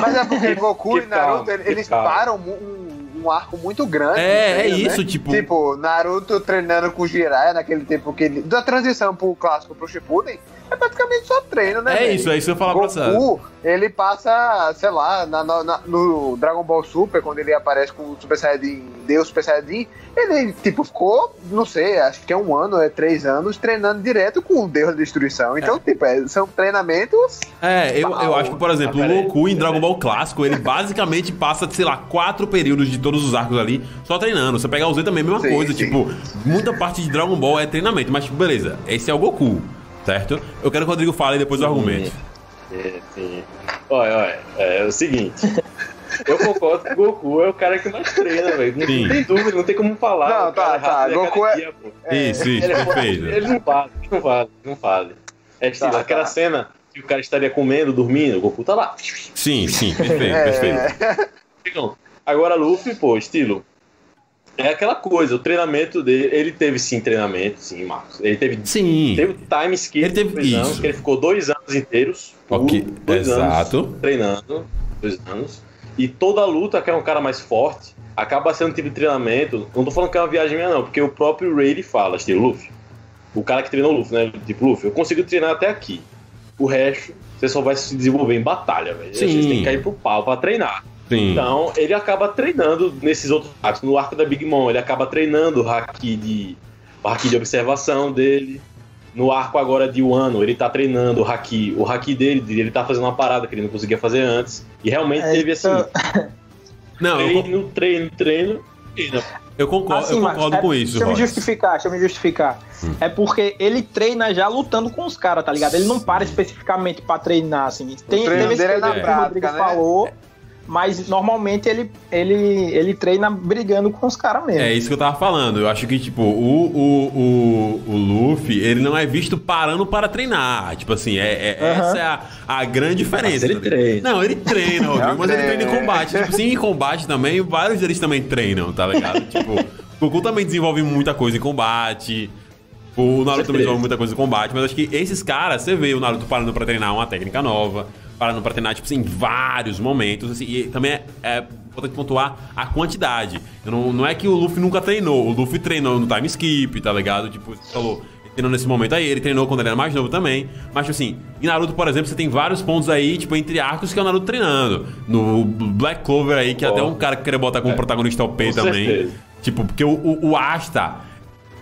Mas é porque Goku e Naruto, eles param um, um arco muito grande. É, no treino, é né? isso, tipo- Tipo, Naruto treinando com o Jiraiya naquele tempo que ele. Da transição pro clássico pro Shippuden, é praticamente só treino, né? É velho? isso, é isso que eu ia falar pra você. Goku, ele passa, sei lá, na- na- no Dragon Ball Super, quando ele aparece com o Super Saiyajin, Deus Super Saiyajin, ele, tipo, ficou, não sei, acho que é um ano, é três anos, treinando direto com o Deus da Destruição. Então, tipo, é, são treinamentos É, eu, eu acho que, por exemplo, Ah, o. Goku em Dragon Ball Clássico, ele basicamente passa, sei lá, quatro períodos de todos os arcos ali só treinando. Você pegar o Z também, é a mesma Sim, coisa. sim. Tipo, muita parte de Dragon Ball é treinamento. Mas, tipo, beleza, esse é o Goku, certo? Eu quero que o Rodrigo fale depois do argumento. É, sim. Olha, olha, é o seguinte. Eu concordo que o Goku é o cara que mais treina, velho. Não, Sim. tem dúvida, não tem como falar. Não, O cara tá, tá, da Goku é- academia, pô. Isso, isso, Ele, é- perfeito. ele não vale, não vale, não vale. É estilo, Tá, aquela tá. cena que o cara estaria comendo, dormindo, o Goku tá lá. Sim, sim, perfeito, É. perfeito. Então, Agora, Luffy, pô, estilo. É aquela coisa, o treinamento dele. Ele teve sim treinamento, sim, Marcos. Ele teve, Sim. teve time skip Ele teve anos, isso. que ele ficou dois anos inteiros. puro, Ok, dois exato. anos treinando. Dois anos. E toda luta, que é um cara mais forte, acaba sendo um tipo de treinamento. Não tô falando que é uma viagem minha, não, porque o próprio Ray fala, estilo Luffy. O cara que treinou o Luffy, né? Tipo, Luffy, eu consigo treinar até aqui. O resto, você só vai se desenvolver em batalha, velho. Sim. Você tem que cair pro pau pra treinar. Sim. Então, ele acaba treinando nesses outros arcos. No arco da Big Mom, ele acaba treinando o haki de, o haki de observação dele. No arco agora de Wano, ele tá treinando o haki, o haki dele, ele tá fazendo uma parada que ele não conseguia fazer antes. E realmente É, teve assim, então- Não, eu, con- treino, treino, treino, treino. eu concordo, Assim, eu concordo é- com isso, Deixa eu me justificar, deixa eu me justificar. Hum. É porque ele treina já lutando com os caras, tá ligado? Ele não para especificamente pra treinar, assim. Tem, treino teve esse dele é na período que o Rodrigo prática, né? falou, mas normalmente ele, ele, ele treina brigando com os caras mesmo. É isso que eu tava falando. Eu acho que, tipo, o, o, o, o Luffy, ele não é visto parando para treinar. Tipo assim, é, é- Aham. essa é a, a grande diferença. Mas ele treina. Não, ele treina, Rodrigo, mas ele treina em combate. Tipo assim, em combate também, vários deles também treinam, tá ligado? Tipo, o Goku também desenvolve muita coisa em combate. O Naruto também desenvolve muita coisa em combate, mas acho que esses caras, você vê o Naruto parando pra treinar uma técnica nova, parando pra treinar, tipo assim, em vários momentos, assim, e também é, é importante pontuar a quantidade. Não, não é que o Luffy nunca treinou, o Luffy treinou no time skip, tá ligado? Tipo, você falou, ele treinou nesse momento aí, ele treinou quando ele era mais novo também, mas, tipo assim, em Naruto, por exemplo, você tem vários pontos aí, tipo, entre arcos que é o Naruto treinando. No Black Clover aí, que até um cara que queria botar como É, protagonista OP com também. certeza. Tipo, porque o, o, o Asta.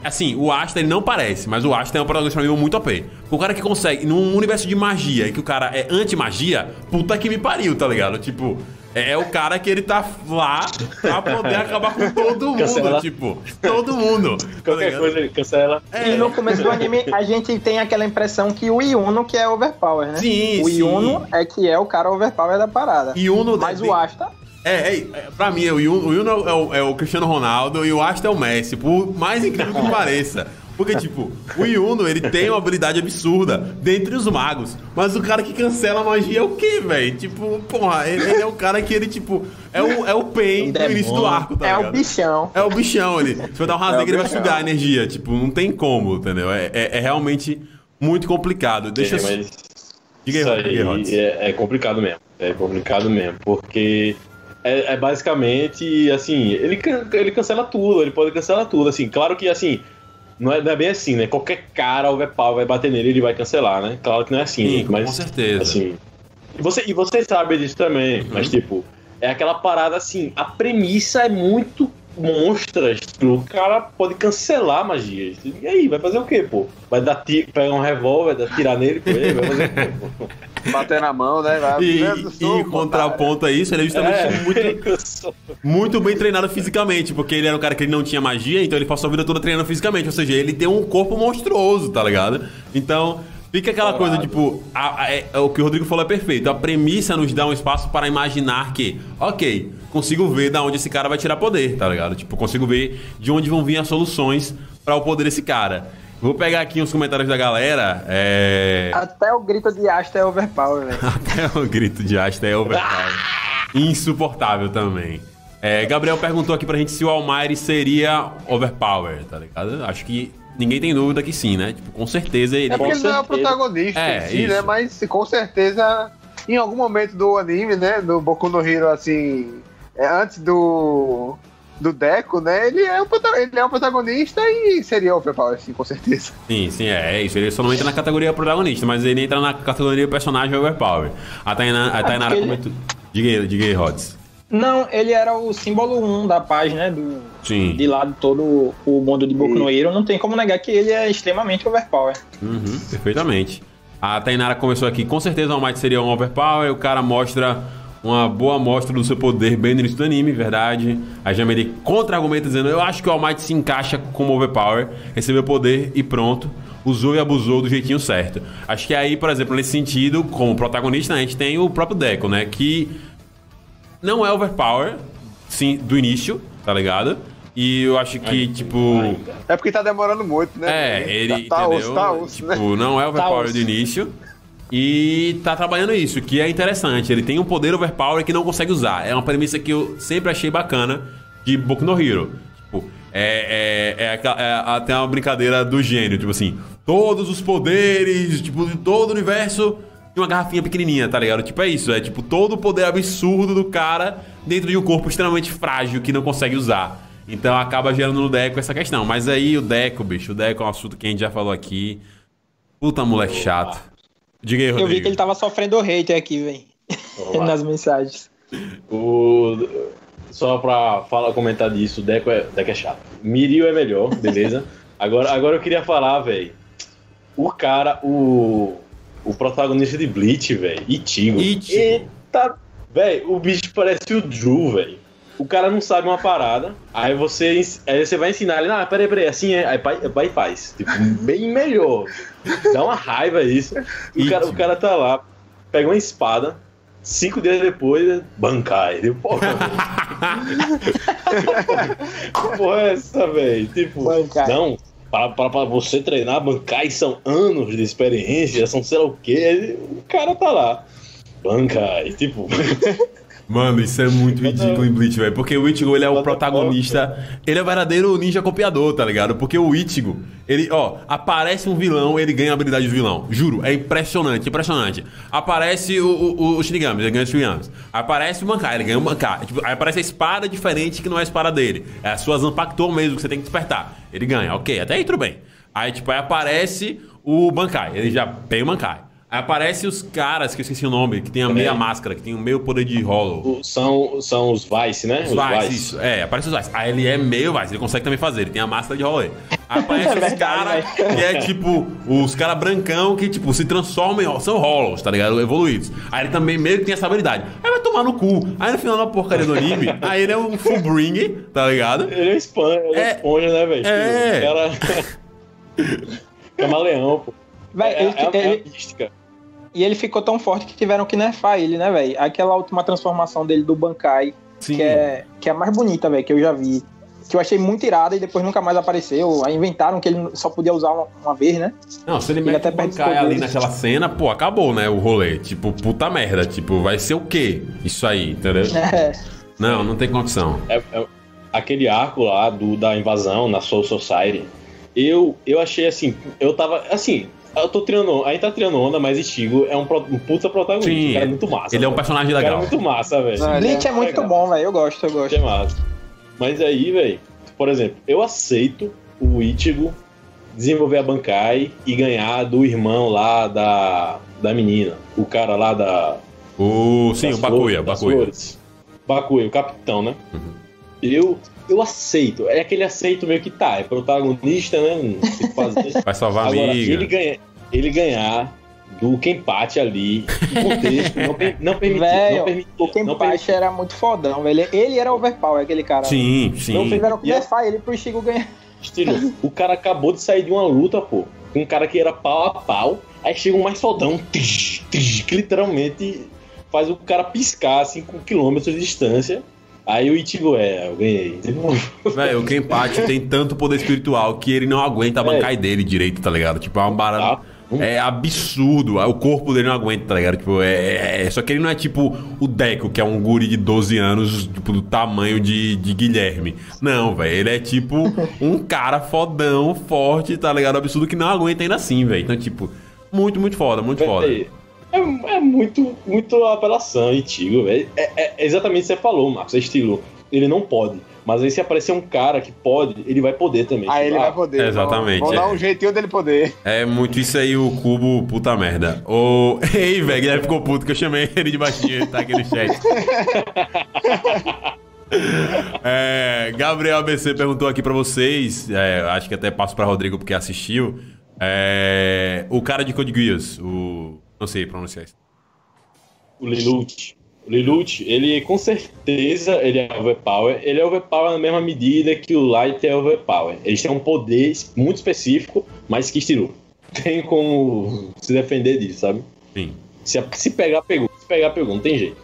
Assim, o Asta ele não parece, mas o Asta é um protagonista pra mim muito OP. O cara que consegue, num universo de magia e que o cara é anti-magia, puta que me pariu, tá ligado? Tipo, é, é o cara que ele tá lá pra poder acabar com todo mundo, Cancela. tipo, todo mundo. tá Qualquer ligado? coisa ele cancela. E no começo do anime, a gente tem aquela impressão que o Yuno que é overpower, né? Sim, o sim. Yuno é que é o cara overpower da parada. E Uno Mas deve- o Asta É, é, é, pra mim, o Yuno, o Yuno é, o, é o Cristiano Ronaldo e o Asta é o Messi, por mais incrível que pareça. Porque, tipo, o Yuno, ele tem uma habilidade absurda dentre os magos. Mas o cara que cancela a magia é o quê, velho? Tipo, porra, ele, ele é o cara que ele, tipo, é o, é o Pain no início do arco, tá é ligado? o bichão. É o bichão, ele. Se for dar um rasgue, É ele vai sugar a energia. Tipo, não tem como, entendeu? É, é, é realmente muito complicado. Deixa É, eu. mas Diga aí, isso diga aí, Rod. aí é, é complicado mesmo. É complicado mesmo, porque é, é basicamente assim, ele, ele cancela tudo, ele pode cancelar tudo. Assim, claro que assim, não é, não é bem assim, né? Qualquer cara overpower vai bater nele, ele vai cancelar, né? Claro que não é assim, Sim, mas com certeza. assim. E você, e você sabe disso também, mas tipo, é aquela parada assim, a premissa é muito monstra. tipo, O cara pode cancelar a magia. E aí, vai fazer o quê, pô? Vai dar tiro, pegar um revólver, dar tirar nele, pô, e aí, vai fazer o quê, pô? bater na mão, né? Vai, E, e contraponto a isso, ele é justamente É, muito sou- muito bem treinado fisicamente, porque ele era um cara que ele não tinha magia, então ele passou a vida toda treinando fisicamente. Ou seja, ele tem um corpo monstruoso, tá ligado? Então, fica aquela coisa, tipo, a- a- é- o que o Rodrigo falou é perfeito. A premissa nos dá um espaço para imaginar que, ok, consigo ver da onde esse cara vai tirar poder, tá ligado? Tipo, consigo ver de onde vão vir as soluções para o poder desse cara. Vou pegar aqui uns comentários da galera. É. Até o grito de Asta é overpower, velho. Até o grito de Asta é overpower. Insuportável também. É, Gabriel perguntou aqui pra gente se o Almighty seria overpower, tá ligado? Acho que ninguém tem dúvida que sim, né? Tipo, com certeza ele. É porque ele não é o protagonista É, si, né? Mas com certeza, em algum momento do anime, né? Do Boku no Hero, assim, é, antes do do Deco, né? Ele é, um, ele é um protagonista e seria overpower, sim, com certeza. Sim, sim, é, é isso. Ele só não entra na categoria protagonista, mas ele entra na categoria personagem overpower. A Tainara, a Tainara ele- comentou. Diga aí, diga aí, Rods. Não, ele era o símbolo 1 da paz, né? Do, Sim. de lá de todo o mundo de Boku no Hero. Não tem como negar que ele é extremamente overpower. Uhum, perfeitamente. A Tainara começou aqui, com certeza o All Might seria um overpower, o cara mostra uma boa amostra do seu poder bem no início do anime, verdade. A Jameli contra-argumenta dizendo, eu acho que o All Might se encaixa como overpower, recebeu poder e pronto. Usou e abusou do jeitinho certo. Acho que aí, por exemplo, nesse sentido, como protagonista, né, a gente tem o próprio Deco, né? Que não é overpower, sim, do início, tá ligado? E eu acho que, tipo. É porque tá demorando muito, né? É, ele tá, tá entendeu? osso, tá osso, tipo, né? não é overpower osso. do início. E tá trabalhando isso, que é interessante. Ele tem um poder overpower que não consegue usar. É uma premissa que eu sempre achei bacana de Boku no Hero. Tipo, é, é, é, é até uma brincadeira do gênio, tipo assim, todos os poderes, tipo, de todo o universo em uma garrafinha pequenininha, tá ligado? Tipo, é isso, é tipo todo o poder absurdo do cara dentro de um corpo extremamente frágil que não consegue usar. Então acaba gerando no Deco essa questão. Mas aí o Deco, bicho, o Deco é um assunto que a gente já falou aqui. Puta moleque chato. Diga aí, Eu Rodrigo. vi que ele tava sofrendo hater aqui, velho. Nas mensagens. O... Só pra falar, comentar disso, o Deco é, Deco é chato. Mirio é melhor, beleza? agora, agora eu queria falar, velho. O cara, o. O protagonista de Bleach, velho. Ichigo. Ichigo. Eita, velho, o bicho parece o Drew, velho. O cara não sabe uma parada, aí você, aí você vai ensinar ele, ah, peraí, peraí, assim é, aí vai e faz. Tipo, bem melhor. Dá uma raiva isso. E o cara, o cara tá lá, pega uma espada, cinco dias depois, bancai. Eu, Porra, velho. que porra é essa, velho? Tipo, Bancai. não, para, para, para você treinar bancai são anos de experiência, são sei lá o quê. O cara tá lá. Bancai, tipo. Mano, isso é muito ridículo em Bleach, velho. Porque o Ichigo, ele é o protagonista. Ele é o verdadeiro ninja copiador, tá ligado? Porque o Ichigo, ele, ó, aparece um vilão, ele ganha a habilidade do vilão. Juro, é impressionante, impressionante. Aparece o, o, o Shinigami, ele ganha os Shinigamis. Aparece o Bankai, ele ganha o Bankai. Tipo, aí aparece a espada diferente que não é a espada dele. É a sua Zanpakuto mesmo que você tem que despertar. Ele ganha, ok, até aí tudo bem. Aí, tipo, aí aparece o Bankai, ele já tem o Bankai. Aí aparece os caras, que eu esqueci o nome, que tem a meia máscara, que tem o meio poder de Hollow. O- São, são os Vice, né? Os Vice, isso. É, aparece os Vice. Aí ele é meio Vice, ele consegue também fazer, ele tem a máscara de rolê. Aí aparece É os verdade, caras velho. que é tipo, os caras brancão que, tipo, se transformam em. São Hollows, tá ligado? Evoluídos. Aí ele também meio que tem essa habilidade. Aí vai tomar no cu. Aí no final da porcaria do anime, aí ele é um Fullbring, tá ligado? Ele é esponja, ele é, É. esponja né, velho? É. O cara. Camaleão, pô. Véi, É, ele- é, é ele- a mística. E ele ficou tão forte que tiveram que nerfar ele, né, velho? Aquela última transformação dele do Bankai, Sim. que é, que é a mais bonita, velho, que eu já vi. Que eu achei muito irada e depois nunca mais apareceu. Aí inventaram que ele só podia usar uma, uma vez, né? Não, se ele Ele até Bankai ali naquela cena, pô, acabou, né? O rolê. Tipo, puta merda. Tipo, vai ser o quê? Isso aí, entendeu? É. Não, não tem condição. É- é- aquele arco lá do, da invasão na Soul Society. Eu, eu achei assim. Eu tava. Assim, eu tô tirando. A gente tá tirando onda, mas Ichigo é um, pro- um puta protagonista. Sim, o cara é muito massa. Ele é um personagem O cara é legal. muito massa, velho. Bleach é, muito legal. bom, velho. Eu gosto, eu gosto. É massa. Mas aí, velho, por exemplo, eu aceito o Ichigo desenvolver a Bankai e ganhar do irmão lá da, da menina. O cara lá da. O, sim, o Bakuya, flores- Bakuya. flores. Bakuya, o capitão, né? Uhum. Eu, eu aceito. É aquele aceito meio que tá, é protagonista, né? Não tem o que fazer. Vai salvar a Agora, amiga. ele, ganha, ele ganhar do Kenpachi ali, o contexto não, não permitiu. Velho, não permitiu O não Kenpachi era muito fodão, velho. Ele era overpower, aquele cara. Sim, Não sim. tiveram que E é- nerfar ele pro Chico ganhar. Estilo, o cara acabou de sair de uma luta, pô, com um cara que era pau a pau, aí chega um mais fodão, tch, tch, que literalmente faz o cara piscar, assim, com quilômetros de distância. Aí o Ichigo, é, eu ganhei. Velho, o Kenpachi tem tanto poder espiritual que ele não aguenta a É. bancai dele direito, tá ligado? Tipo, é uma barata. Tá. É absurdo. O corpo dele não aguenta, tá ligado? Tipo, é, é- Só que ele não é tipo o Deco, que é um guri de 12 anos, tipo, do tamanho de, de Guilherme. Não, velho. Ele é tipo um cara fodão, forte, tá ligado? Absurdo que não aguenta ainda assim, velho. Então, tipo, muito, muito foda, muito foda. É, é muito, muito apelação, Ichigo, velho. É, é exatamente o que você falou, Marcos. É estilo. ele não pode. Mas aí se aparecer um cara que pode, ele vai poder também. Aí ele Ah, vai poder. exatamente, Vão é. dar um jeitinho dele poder. É muito isso aí, o cubo, puta merda. Ô, ei, velho, Guilherme ficou puto que eu chamei ele de baixinho, ele tá aqui no chat. É, Gabriel ABC perguntou aqui pra vocês, é, acho que até passo pra Rodrigo porque assistiu. é, o cara de Code Geass, o. Não sei pronunciar isso. O Lilut. O Lilut, ele com certeza ele é overpower. Ele é overpower na mesma medida que o Light é overpower. Eles têm um poder muito específico, mas que estirou. Tem como se defender disso, sabe? Sim. Se, se pegar, pegou. Se pegar, pegou. Não tem jeito.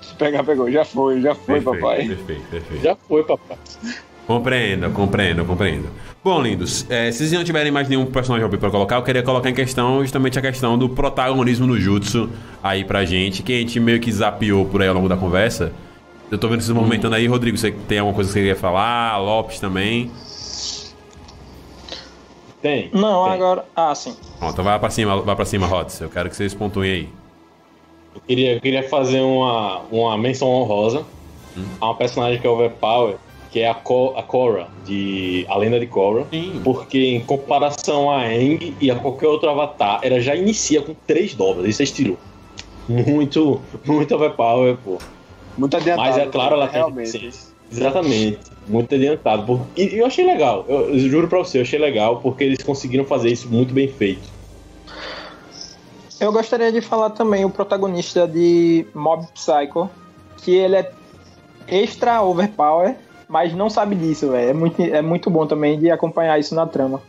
Se pegar, pegou. Já foi, já foi, Perfeito, papai. perfeito, perfeito. Já foi, papai. Compreendo, compreendo, compreendo. Bom, lindos, é, se vocês não tiverem mais nenhum personagem OP pra colocar, eu queria colocar em questão justamente a questão do protagonismo no Jutsu aí pra gente, que a gente meio que zapeou por aí ao longo da conversa. Eu tô vendo vocês movimentando aí, Rodrigo, você tem alguma coisa que você queria falar? Lopes também. Tem. Não, tem. agora. Ah, sim. Pronto, então vai pra cima, vai pra cima, Rods. Eu quero que vocês pontuem aí. Eu queria, eu queria fazer uma, uma menção honrosa a uma personagem que é overpower, que é a, Ko, a Korra, de A Lenda de Korra. Sim. Porque em comparação a Aang e a qualquer outro avatar, ela já inicia com três dobras. Isso é estilo. Muito, muito overpower, pô. Muito adiantado. Mas é claro, ela tem realmente. deficiência. Exatamente. Muito adiantado. Por- E eu achei legal. Eu, eu juro pra você, eu achei legal porque eles conseguiram fazer isso muito bem feito. Eu gostaria de falar também o protagonista de Mob Psycho, que ele é extra overpower, mas não sabe disso, velho. É muito, é muito bom também de acompanhar isso na trama.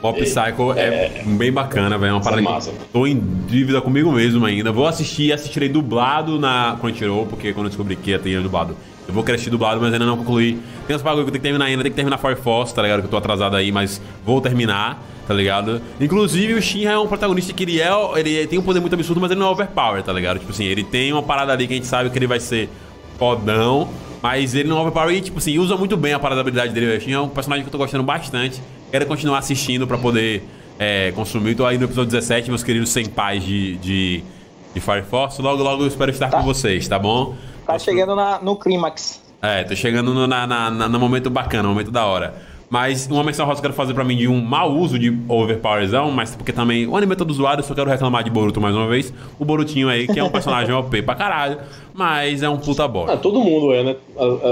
Pop Psycho é, bem bacana, velho. É uma Isso é parada massa. que tô em dívida comigo mesmo ainda. Vou assistir, assistirei dublado na Crunchyroll, porque quando eu descobri que ia ter dublado. Eu vou querer assistir dublado, mas ainda não concluí. Tem uns bagulho que eu tenho que terminar ainda, tem que terminar Fire Force, tá ligado? Que eu tô atrasado aí, mas vou terminar, tá ligado? Inclusive, o Shinra é um protagonista que ele é. Ele tem um poder muito absurdo, mas ele não é overpower, tá ligado? Tipo assim, ele tem uma parada ali que a gente sabe que ele vai ser fodão, mas ele não é overpower e, tipo assim, usa muito bem a parada da habilidade dele. É um personagem que eu tô gostando bastante. Quero continuar assistindo pra poder é, consumir. Tô aí no episódio 17, meus queridos senpais de, de, de Fire Force. Logo, logo eu espero estar com vocês, tá bom? Tá chegando na- no clímax. É, tô chegando no, na, na, na- no momento bacana, no momento da hora. Mas uma menção rosa que eu quero fazer pra mim de um mau uso de overpowerzão, mas porque também o anime é todo zoado, eu só quero reclamar de Boruto mais uma vez. O Borutinho aí, que é um personagem OP pra caralho, mas é um puta Ah, bosta. todo mundo é, né?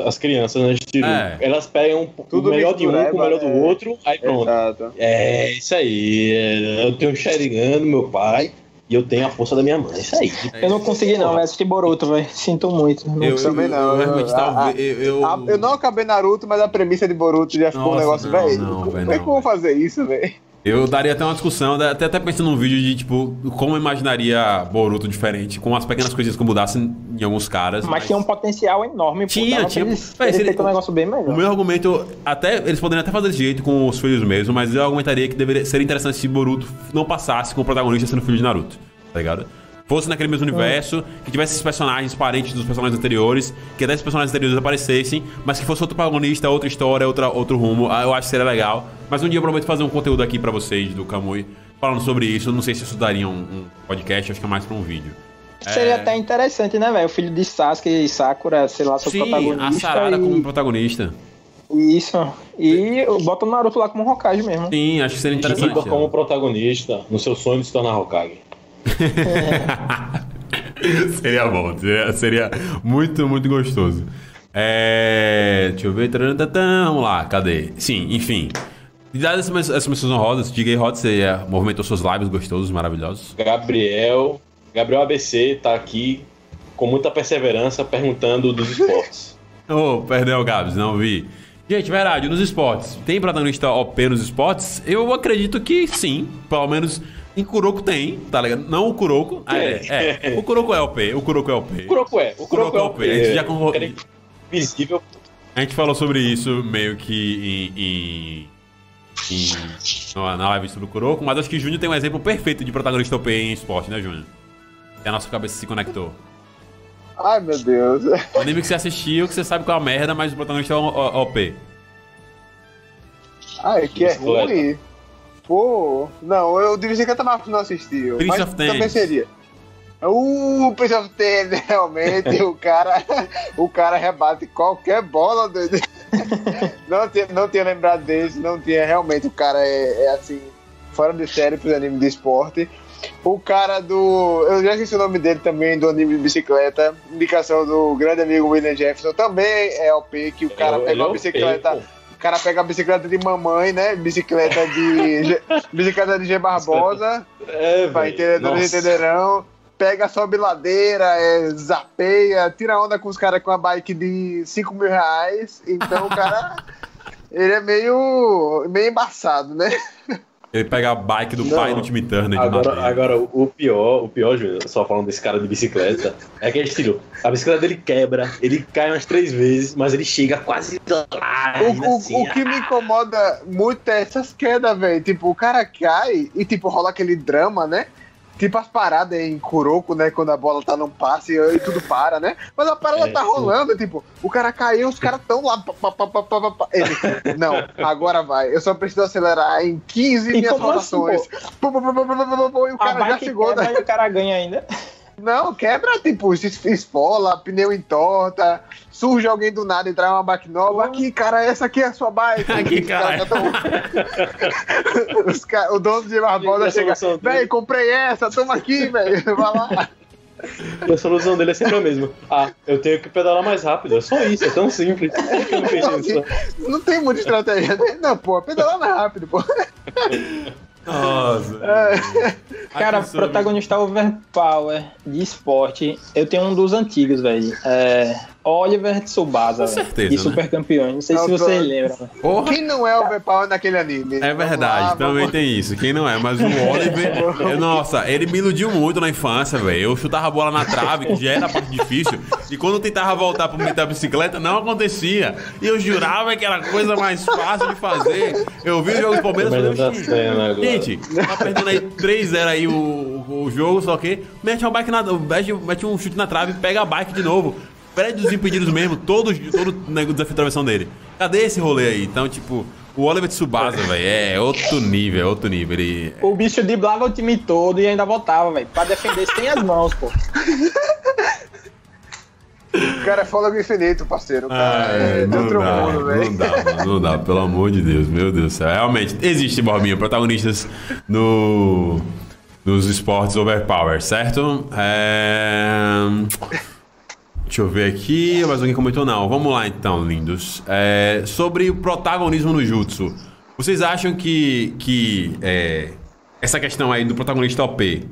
As crianças, né? É. Elas pegam Tudo o melhor de um com o melhor do é. outro, aí pronto. Exato. É, isso aí. é, Eu tenho o Sharingan do meu pai e eu tenho a força da minha mãe. Isso aí. Eu não consegui não, velho, assistir Boruto, velho. Sinto muito. Não Eu, também não, Eu, eu- a- eu, eu- Eu não acabei Naruto, mas a premissa de Boruto já ficou um Nossa, negócio, não, velho. não, Como é que eu vou fazer isso, velho? Eu daria até uma discussão, até, até pensando num vídeo de tipo, como imaginaria Boruto diferente, com as pequenas coisinhas que eu mudasse em alguns caras. Mas tinha um potencial enorme. Tinha, tinha. eles- Véi, eles ele- um negócio bem O melhor. meu argumento, até eles poderiam até fazer desse jeito com os filhos mesmo, mas eu argumentaria que deveria ser interessante se Boruto não passasse com o protagonista sendo filho de Naruto, tá ligado? Fosse naquele mesmo universo, que tivesse esses personagens parentes dos personagens anteriores, que até esses personagens anteriores aparecessem, mas que fosse outro protagonista, outra história, outra, outro rumo, ah, eu acho que seria legal. Mas um dia eu prometo fazer um conteúdo aqui pra vocês do Kamui falando sobre isso. Eu não sei se isso daria um, um podcast, acho que é mais pra um vídeo. Seria até interessante, né, velho? O filho de Sasuke e Sakura, sei lá, seu Sim, a protagonista. Sarada e... como protagonista. Isso. E bota o Naruto lá como Hokage mesmo. Sim, acho que seria interessante. Shiba como protagonista no seu sonho de se tornar Hokage. seria bom, seria, seria muito, muito gostoso. É, deixa eu ver. Vamos lá, cadê? Sim, enfim. Dadas essas, essas menções honrosas, diga aí, Rod, você é, movimentou seus lábios gostosos, maravilhosos. Gabriel. Gabriel ABC tá aqui com muita perseverança perguntando dos esportes. Ô, perdão, Gabs, não vi. Gente, verdade, nos esportes, tem protagonista OP nos esportes? Eu acredito que sim, pelo menos em Kuroko tem, tá ligado? Não o Kuroko, ah, é, é, o Kuroko é OP, o Kuroko é OP. O Kuroko é. O Kuroko é o A gente já convo- Cara Invisível. A gente falou sobre isso meio que em. em, em na- live sobre o Kuroko, mas acho que Júnior tem um exemplo perfeito de protagonista OP em esporte, né, Júnior? Que a nossa cabeça se conectou. Ai, meu Deus. O anime que você assistiu, que você sabe qual é a merda, mas o protagonista é OP. Ai, que é ruim. Pô, não, eu dirigi que a Tamar não assistiu. Prince mas of Tennis. também seria. O Prince of Tennis, realmente, o cara, o cara rebate qualquer bola. Doido. Não tinha, não tinha lembrado desse, não tinha. Realmente, o cara é, é assim, fora de série pros animes de esporte. O cara do. Eu já esqueci o nome dele também, do anime de bicicleta. Indicação do grande amigo William Jefferson. Também é OP, que o cara Ele- pega ele é bicicleta. O cara pega a bicicleta de mamãe, né? Bicicleta de. G- bicicleta de G Barbosa. É, velho. entendedores entenderão. Pega, sobe ladeira, é, zapeia, tira onda com os caras com a bike de 5 mil reais. Então o cara. ele é meio. meio embaçado, né? Ele pega a bike do Não. pai no time Turner Agora, agora, o pior, o pior, Júnior, só falando desse cara de bicicleta, é aquele estilo. A bicicleta dele quebra, ele cai umas três vezes, mas ele chega quase lá. O, ainda o- assim, o que me incomoda muito é essas quedas, velho. Tipo, o cara cai e, tipo, rola aquele drama, né? Tipo as paradas em Kuroko, né? Quando a bola tá num passe e tudo para, né? Mas a parada É, tá sim. rolando, tipo, o cara caiu, os caras tão lá. pá, pá, pá, pá, pá, pá, pá. Ele, não, agora vai. Eu só preciso acelerar em 15 E minhas assim, rotações. Pum, e o A cara já chegou, quebra né? e o cara ganha ainda. Não, quebra, tipo, se esfola, pneu entorta, surge alguém do nada e traz uma bike nova. Aqui, cara, essa aqui é a sua bike. Aqui, cara. tão- Os ca- O dono de Barbosa a chega, véi, comprei essa, toma aqui, velho, vai lá. E a solução dele é sempre a mesma. Ah, eu tenho que pedalar mais rápido. É só isso, é tão simples. Não nisso? Não tem muita estratégia, né? Não, pô, pedalar mais rápido, pô. Nossa. É. Cara, protagonista overpower de esporte, eu tenho um dos antigos, velho. É Oliver Tsubasa, Com velho, certeza, de né? Super Campeões. Não sei se tô- vocês lembram. Porra. Quem não é overpower naquele anime? É verdade, lá, também vamos- tem isso. Quem não é? Mas o Oliver, eu- nossa, ele me iludiu muito na infância, velho. Eu chutava a bola na trave, que já era a parte difícil. E quando eu tentava voltar pra meter a bicicleta, não acontecia. E eu jurava que era a coisa mais fácil de fazer. Eu vi o jogo do Palmeiras e falei, gente, tá perdendo aí 3-0 aí o, o, o jogo, só que mete uma bike na, mete, mete um chute na trave, pega a bike de novo. Perde os impedidos mesmo, todo, todo né, o desafio de travessão dele. Cadê esse rolê aí? Então, tipo, o Oliver Tsubasa, velho, é outro nível, é outro nível. Ele, O bicho driblava o time todo e ainda voltava, velho. Pra defender sem as mãos, pô. O cara é fôlego infinito, parceiro. O cara é, de não outro dá, mundo, não velho. dá, mano, não dá, pelo amor de Deus, meu Deus do céu. Realmente, existe, Borbinha, protagonistas no, nos esportes overpower, certo? É... Deixa eu ver aqui, mais alguém comentou? Não, vamos lá então, lindos. É, sobre o protagonismo no Jutsu, vocês acham que, que é, essa questão aí do protagonista OP,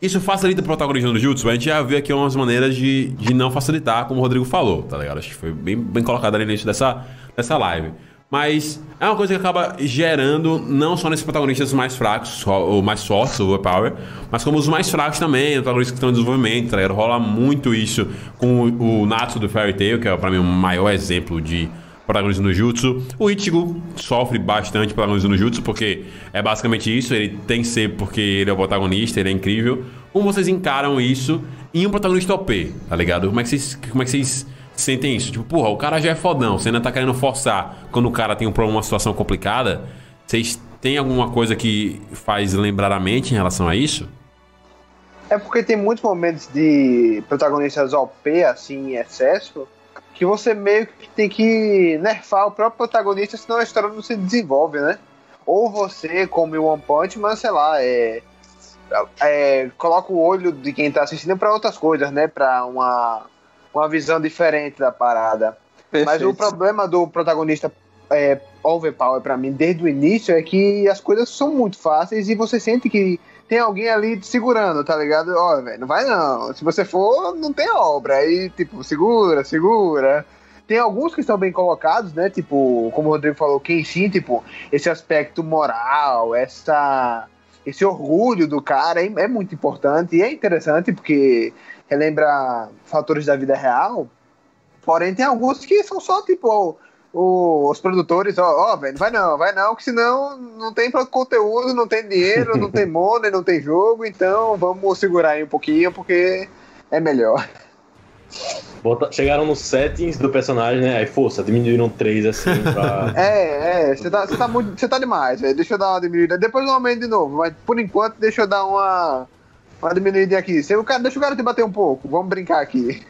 isso facilita o protagonismo no Jutsu? A gente já viu aqui umas maneiras de, de não facilitar, como o Rodrigo falou, tá ligado? Acho que foi bem, bem colocado ali no início dessa, dessa live. Mas é uma coisa que acaba gerando, não só nesses protagonistas mais fracos, ou mais fortes, o overpower, mas como os mais fracos também, os protagonistas que estão em desenvolvimento, tá ligado? Rola muito isso com o, Natsu do Fairy Tail, que é pra mim o maior exemplo de protagonismo no Jutsu. O Ichigo sofre bastante protagonismo no Jutsu, porque é basicamente isso, ele tem que ser porque ele é o protagonista, ele é incrível. Como vocês encaram isso em um protagonista OP, tá ligado? Como é que vocês, como é que vocês sentem isso? Tipo, porra, o cara já é fodão, você ainda tá querendo forçar quando o cara tem um problema, uma situação complicada. Vocês têm alguma coisa que faz lembrar a mente em relação a isso? É porque tem muitos momentos de protagonistas OP, assim, em excesso, que você meio que tem que nerfar o próprio protagonista, senão a história não se desenvolve, né? Ou você, como o One Punch Man, sei lá, é, é, coloca o olho de quem tá assistindo para outras coisas, né? Pra uma, uma visão diferente da parada. Mas o problema do protagonista é, overpower pra mim desde o início é que as coisas são muito fáceis e você sente que tem alguém ali te segurando, tá ligado? Ó, velho, não vai não. Se você for, não tem obra. Aí, tipo, segura, segura. Tem alguns que estão bem colocados, né? Tipo, como o Rodrigo falou, quem sim, tipo, esse aspecto moral, essa esse orgulho do cara é, é muito importante e é interessante porque relembra fatores da vida real. Porém, tem alguns que são só tipo o- os produtores, ó, ó, velho, vai não, vai não, que senão não tem conteúdo, não tem dinheiro, não tem money, não tem jogo, então vamos segurar aí um pouquinho porque é melhor. Bota- chegaram nos settings do personagem, né? Aí, força, diminuíram três assim pra. É, é, você tá, tá, muito, você tá demais, velho. Deixa eu dar uma diminuída. Depois eu aumento de novo, mas por enquanto deixa eu dar uma, Uma diminuída aqui. Se o cara, deixa o cara te bater um pouco. Vamos brincar aqui.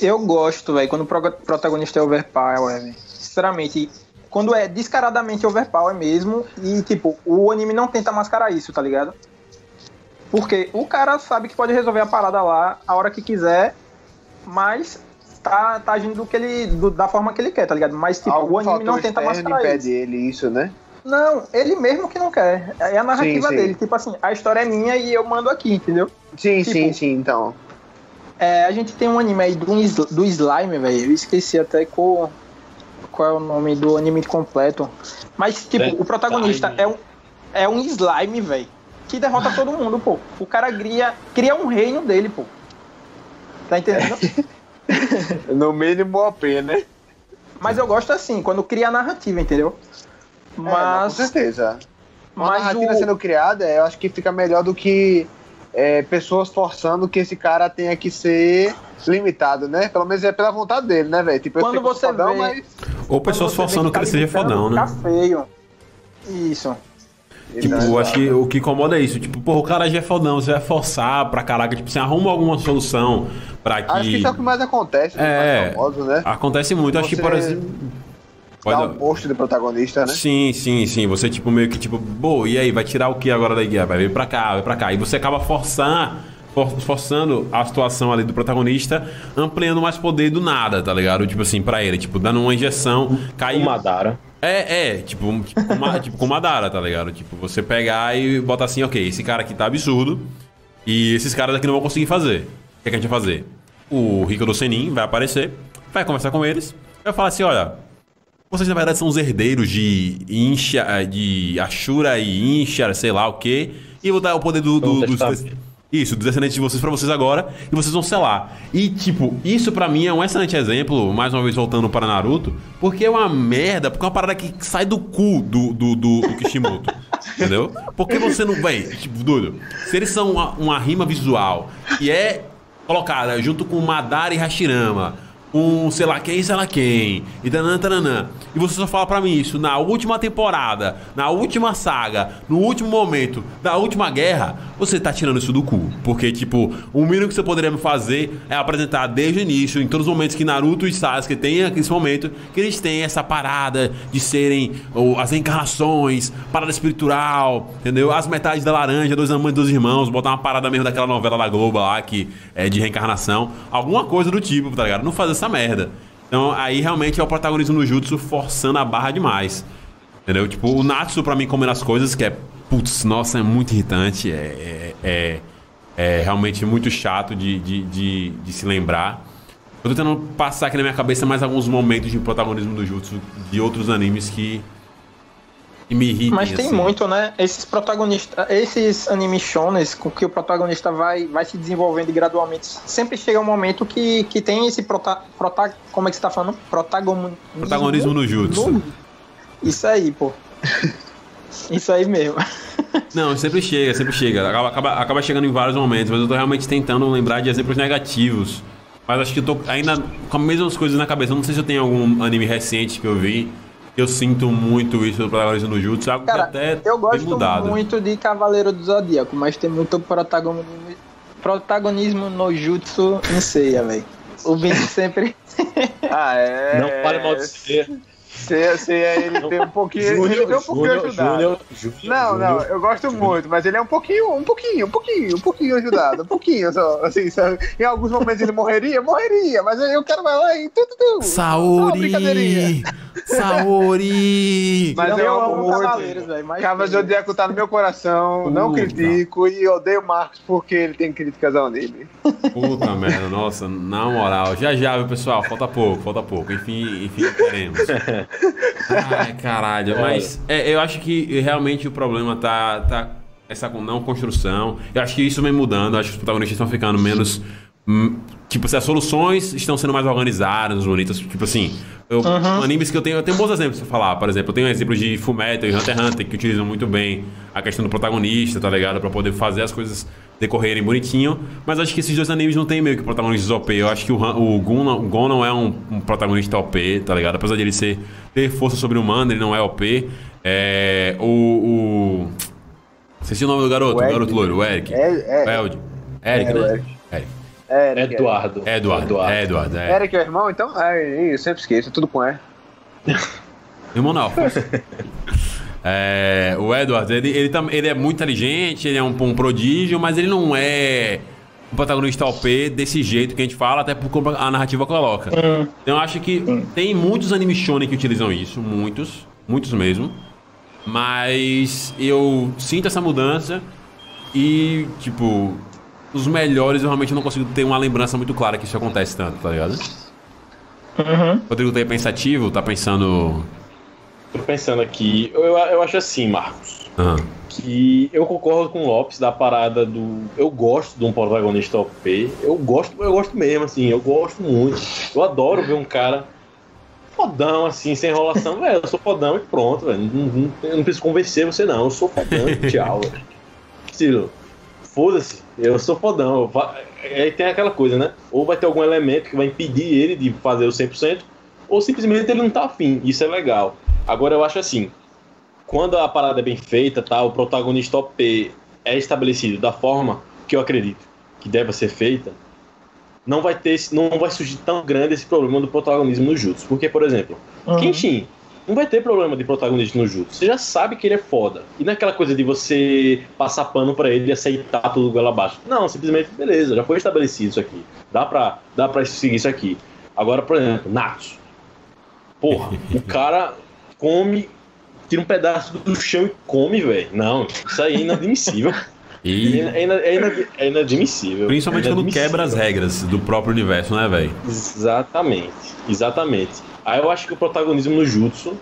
Eu gosto, velho, quando o pro- protagonista é overpower, velho. Sinceramente, quando é descaradamente overpower mesmo e, tipo, o anime não tenta mascarar isso, tá ligado? Porque o cara sabe que pode resolver a parada lá a hora que quiser, mas tá, tá agindo do que ele, do- da forma que ele quer, tá ligado? Mas, tipo, Algum o anime não tenta mascarar impede isso. ele isso, né? Não, ele mesmo que não quer. É a narrativa Sim, sim. dele. Tipo assim, a história é minha e eu mando aqui, entendeu? Sim, Tipo, sim, sim, então. É, a gente tem um anime aí do, do Slime, velho. Eu esqueci até qual, qual é o nome do anime completo. Mas, tipo, o protagonista é um, é um slime, velho. Que derrota todo mundo, pô. O cara cria, cria um reino dele, pô. Tá entendendo? No mínimo OP, né? Mas eu gosto assim, quando cria a narrativa, entendeu? É, não, Mas. com certeza. Uma mas narrativa o- sendo criada, eu acho que fica melhor do que é, pessoas forçando que esse cara tenha que ser limitado, né? Pelo menos é pela vontade dele, né, velho? Tipo, Quando você fodão, vê- mas Ou pessoas quando você forçando que ele tá seja fodão, né? Fica feio. Isso. Tipo, eu acho que o que incomoda é isso. Tipo, porra, o cara já é fodão, você vai forçar pra caraca. Tipo, você arruma alguma solução pra que. Acho que isso é o que mais acontece com É. famosos, né? Acontece muito. Acho que, Você por exemplo. Dá Pode- o posto do protagonista, né? Sim, sim, sim. Você, tipo, meio que, tipo, pô, e aí, vai tirar o que agora da guia? Vai vir pra cá, vai pra cá. E você acaba forçando, for- forçando a situação ali do protagonista, ampliando mais poder do nada, tá ligado? Tipo assim, pra ele, tipo, dando uma injeção, caiu. Madara. É, é, tipo, tipo, com, tipo com Madara, tá ligado? Tipo, você pegar e botar assim, ok, esse cara aqui tá absurdo e esses caras aqui não vão conseguir fazer. O que, é que a gente vai fazer? O Rico do Senin vai aparecer, vai conversar com eles, vai falar assim, olha, vocês na verdade são os herdeiros de Insha, de Ashura e Insha, sei lá o que, e vou dar o poder do, do- dos... Isso, dos descendentes de vocês pra vocês agora, e vocês vão selar. E, tipo, isso pra mim é um excelente exemplo, mais uma vez voltando para Naruto, porque é uma merda, porque é uma parada que sai do cu do, do, do, do Kishimoto. entendeu? Porque você não. Véi, tipo, doido. Se eles são uma, uma rima visual e é colocada junto com Madara e Hashirama, um sei lá quem, sei lá quem, e tanã, tananã. E você só fala pra mim isso na última temporada, na última saga, no último momento da última guerra, você tá tirando isso do cu. Porque, tipo, o mínimo que você poderia me fazer é apresentar desde o início, em todos os momentos que Naruto e Sasuke têm esse momento, que eles têm essa parada de serem ou, as encarnações, parada espiritual, entendeu? As metades da laranja, dois amantes, dois irmãos, botar uma parada mesmo daquela novela da Globo lá, que é de reencarnação, alguma coisa do tipo, tá ligado? Não fazer essa merda. Então aí realmente é o protagonismo no Jutsu forçando a barra demais. Entendeu? Tipo, o Natsu pra mim comendo as coisas, que é, putz, nossa, é muito irritante, é, é, é, é realmente muito chato de, de, de, de se lembrar. Eu tô tentando passar aqui na minha cabeça mais alguns momentos de protagonismo do Jutsu de outros animes que, que me irritam. Mas tem assim. muito, né? Esses protagonistas, esses anime shonens com que o protagonista vai, vai se desenvolvendo gradualmente, sempre chega um momento que, que tem esse prota, prota, como é que você tá falando? Protagonismo. Protagonismo no Jutsu. Isso aí, pô. Isso aí mesmo. Não, sempre chega, sempre chega. Acaba, acaba, acaba chegando em vários momentos, mas eu tô realmente tentando lembrar de exemplos negativos. Mas acho que eu tô ainda com as mesmas coisas na cabeça. Eu não sei se eu tenho algum anime recente que eu vi eu sinto muito isso do protagonismo no Jutsu, algo Cara, que até eu gosto mudado. muito de Cavaleiro do Zodíaco, mas tem muito protagonismo, protagonismo no Jutsu em Seiya, velho. O Vini sempre. Ah, é. Não fale mal de ser. Se, se ele tem um pouquinho. ele tem um pouquinho Júnior, ajudado. Júnior, Júnior, Não, não, Júnior. eu gosto muito, mas ele é um pouquinho, um pouquinho, um pouquinho, um pouquinho ajudado, um pouquinho só, assim, sabe? Em alguns momentos ele morreria, morreria, mas aí o cara vai lá e tu, tu, tu. Só uma brincadeirinha. Saori! Saori! Mas eu, eu amo muito. Cavaleiros, velho. Cavas de. Zodíaco tá no meu coração, não critico e odeio o Marcos porque ele tem críticas ao anime. Puta merda, nossa, na moral. Já já, viu, pessoal? Falta pouco, falta pouco. Enfim, enfim, teremos. Ai, caralho. Mas é, eu acho que realmente o problema tá, tá essa não construção. Eu acho que isso vem mudando. Eu acho que os protagonistas estão ficando menos. Tipo, se as soluções estão sendo mais organizadas, bonitas. Tipo assim, eu, animes que eu tenho, eu tenho bons exemplos pra falar. Por exemplo, eu tenho exemplos de Fullmetal e Hunter x Hunter que utilizam muito bem a questão do protagonista, tá ligado? Pra poder fazer as coisas decorrerem bonitinho. Mas acho que esses dois animes não tem meio que protagonistas OP. Eu acho que o, o Gon, não- o Gon não é um, um protagonista OP, tá ligado? Apesar de ele ser, ter força sobre-humana, ele não é OP. É, o, o Esqueci o nome do garoto, O o, garoto loiro, o Eric. É, é, O Eld. Eric, É, né? Eric. Eric. É, Eric, Eduardo. É Eduardo. É Eduardo, é. Eric é o irmão, então? É, eu sempre esqueço, tudo com E. Irmão não. É, o Edward, ele, ele, tam- ele é muito inteligente, ele é um, um prodígio, mas ele não é um protagonista OP desse jeito que a gente fala, até porque a narrativa coloca. Então eu acho que tem muitos anime shonen que utilizam isso, muitos, muitos mesmo. Mas eu sinto essa mudança e, tipo, os melhores eu realmente não consigo ter uma lembrança muito clara que isso acontece tanto, tá ligado? Uhum. Rodrigo tá aí pensativo, tá pensando. Tô pensando aqui, eu, eu acho assim, Marcos, Aham. que eu concordo com o Lopes da parada do. Eu gosto de um protagonista OP. Eu gosto, eu gosto mesmo, assim, eu gosto muito. Eu adoro ver um cara fodão, assim, sem enrolação, velho. Eu sou fodão e pronto, velho. Não, não, eu não preciso convencer você, não. Eu sou fodão, tchau, velho. Foda-se, eu sou fodão. Aí tem aquela coisa, né? Ou vai ter algum elemento que vai impedir ele de fazer o 100%, ou simplesmente ele não tá afim. Isso é legal. Agora eu acho assim, quando a parada é bem feita, tá, o protagonista OP é estabelecido da forma que eu acredito que deve ser feita, não vai ter, não vai surgir tão grande esse problema do protagonismo no Jutsu. Porque, por exemplo, Uhum. Kenshin não vai ter problema de protagonismo no Jutsu. Você já sabe que ele é foda. E não é aquela coisa de você passar pano pra ele e aceitar tudo goela abaixo. Não, simplesmente, beleza, já foi estabelecido isso aqui. Dá pra, dá pra seguir isso aqui. Agora, por exemplo, Natsu. Porra, o cara come, tira um pedaço do chão e come, velho. Não, isso aí é inadmissível. E É, ina- é ina- é inadmissível. principalmente É quando inadmissível. quebra as regras do próprio universo, né, velho? Exatamente, exatamente. Aí eu acho que o protagonismo no Jutsu,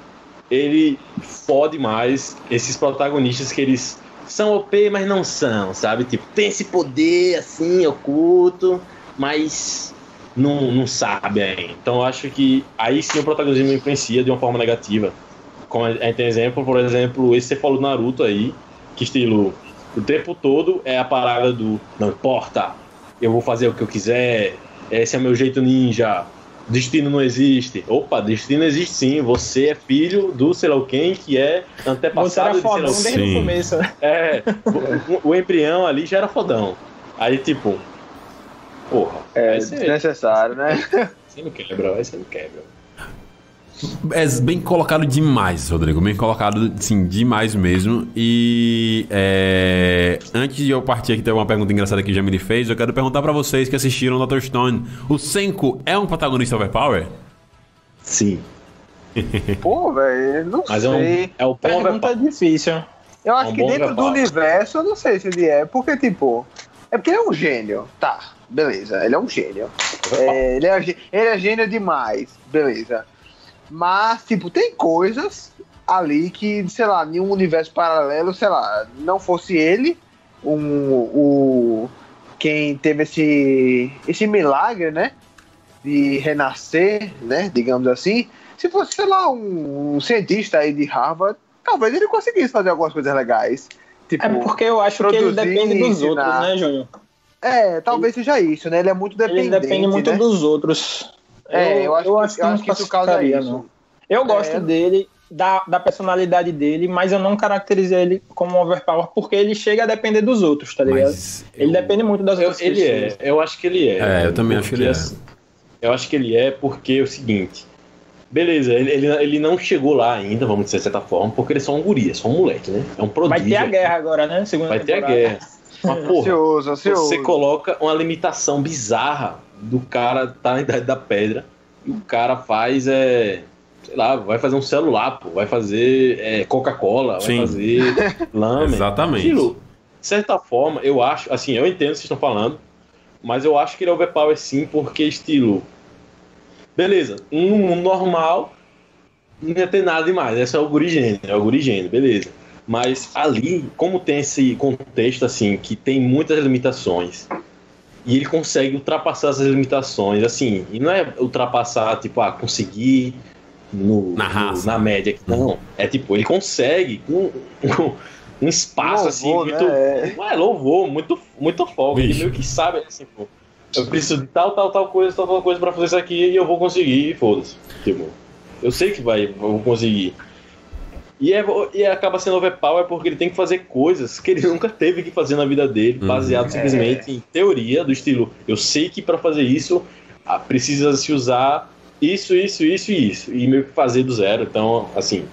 ele fode mais esses protagonistas que eles são OP, mas não são, sabe? Tipo, tem esse poder assim, oculto, mas não, não sabe ainda. Então eu acho que aí sim o protagonismo influencia de uma forma negativa. Como a gente tem exemplo, por exemplo, esse você falou do Naruto aí, que estilo, o tempo todo é a parada do não importa, eu vou fazer o que eu quiser, esse é meu jeito ninja, destino não existe. Opa, destino existe sim, você é filho do sei lá o quem, que é Você antepassado era de sei lá desde o começo. é, o, o embrião ali já era fodão. Aí, tipo, porra, É você, desnecessário, né? você não quebra, aí você não quebra. É bem colocado demais, Rodrigo. Bem colocado, sim, demais mesmo. E é, antes de eu partir aqui, tem uma pergunta engraçada que o Jamile fez. Eu quero perguntar pra vocês que assistiram Dr. Stone: o Senko é um protagonista overpower? Sim, Pô, velho, não mas é, um, sei. é o bom Pergunta difícil. Eu acho É um que dentro do reparo. universo, eu não sei se ele é, porque, tipo, é porque ele é um gênio. Tá, beleza, ele é um gênio. É, ele, é, ele é gênio demais, beleza. Mas, tipo, tem coisas ali que, sei lá, em um universo paralelo, sei lá, não fosse ele, um, o quem teve esse, esse milagre, né? De renascer, né? Digamos assim. Se fosse, sei lá, um, um cientista aí de Harvard, talvez ele conseguisse fazer algumas coisas legais. Tipo, É porque eu acho que ele depende dos ensinar. outros, né, Júnior? é, talvez seja isso, né? Ele é muito dependente. Ele depende muito né? dos outros. É, eu, acho, que, eu não acho que isso causa isso. não. Eu gosto É. dele, da, da personalidade dele, mas eu não caracterizei ele como um overpower porque ele chega a depender dos outros, tá ligado? Mas Ele eu- depende muito das Eu- outras ele é, pessoas. eu acho que ele é. É, eu também acho que ele é. assim, Eu acho que ele é porque é o seguinte. Beleza, ele, ele, ele não chegou lá ainda, vamos dizer de certa forma, porque ele é só um guri, é só um moleque, né? É um Vai prodígio. ter a guerra agora, né? Segunda Vai ter a temporada. guerra. Mas, porra, Ansioso, ansioso. você coloca uma limitação bizarra do cara tá na idade da pedra e o cara faz é sei lá, vai fazer um celular, pô, vai fazer é, Coca-Cola, vai fazer lamen. Exatamente. Aquilo, de certa forma, eu acho, assim, eu entendo o que vocês estão falando, mas eu acho que ele é overpower sim, porque estilo. Beleza, no mundo normal não ia ter nada demais, esse é o gurigênio, é o gurigênio, beleza. Mas ali, como tem esse contexto assim, que tem muitas limitações, e ele consegue ultrapassar essas limitações, assim, e não é ultrapassar, tipo, ah, conseguir no, Na no- raça. na média, não. É tipo, ele consegue com, com um espaço assim, muito. né? Não é louvor, muito, muito folga. Ele meio que sabe assim, pô. Eu preciso de tal, tal, tal coisa, tal, tal coisa pra fazer isso aqui e eu vou conseguir, e foda-se. Tipo, eu sei que vai, eu vou conseguir. E, é, e acaba sendo overpower porque ele tem que fazer coisas que ele nunca teve que fazer na vida dele, baseado simplesmente em teoria do estilo. Eu sei que para fazer isso ah, precisa se usar isso, isso, isso e isso. E meio que fazer do zero. Então, assim,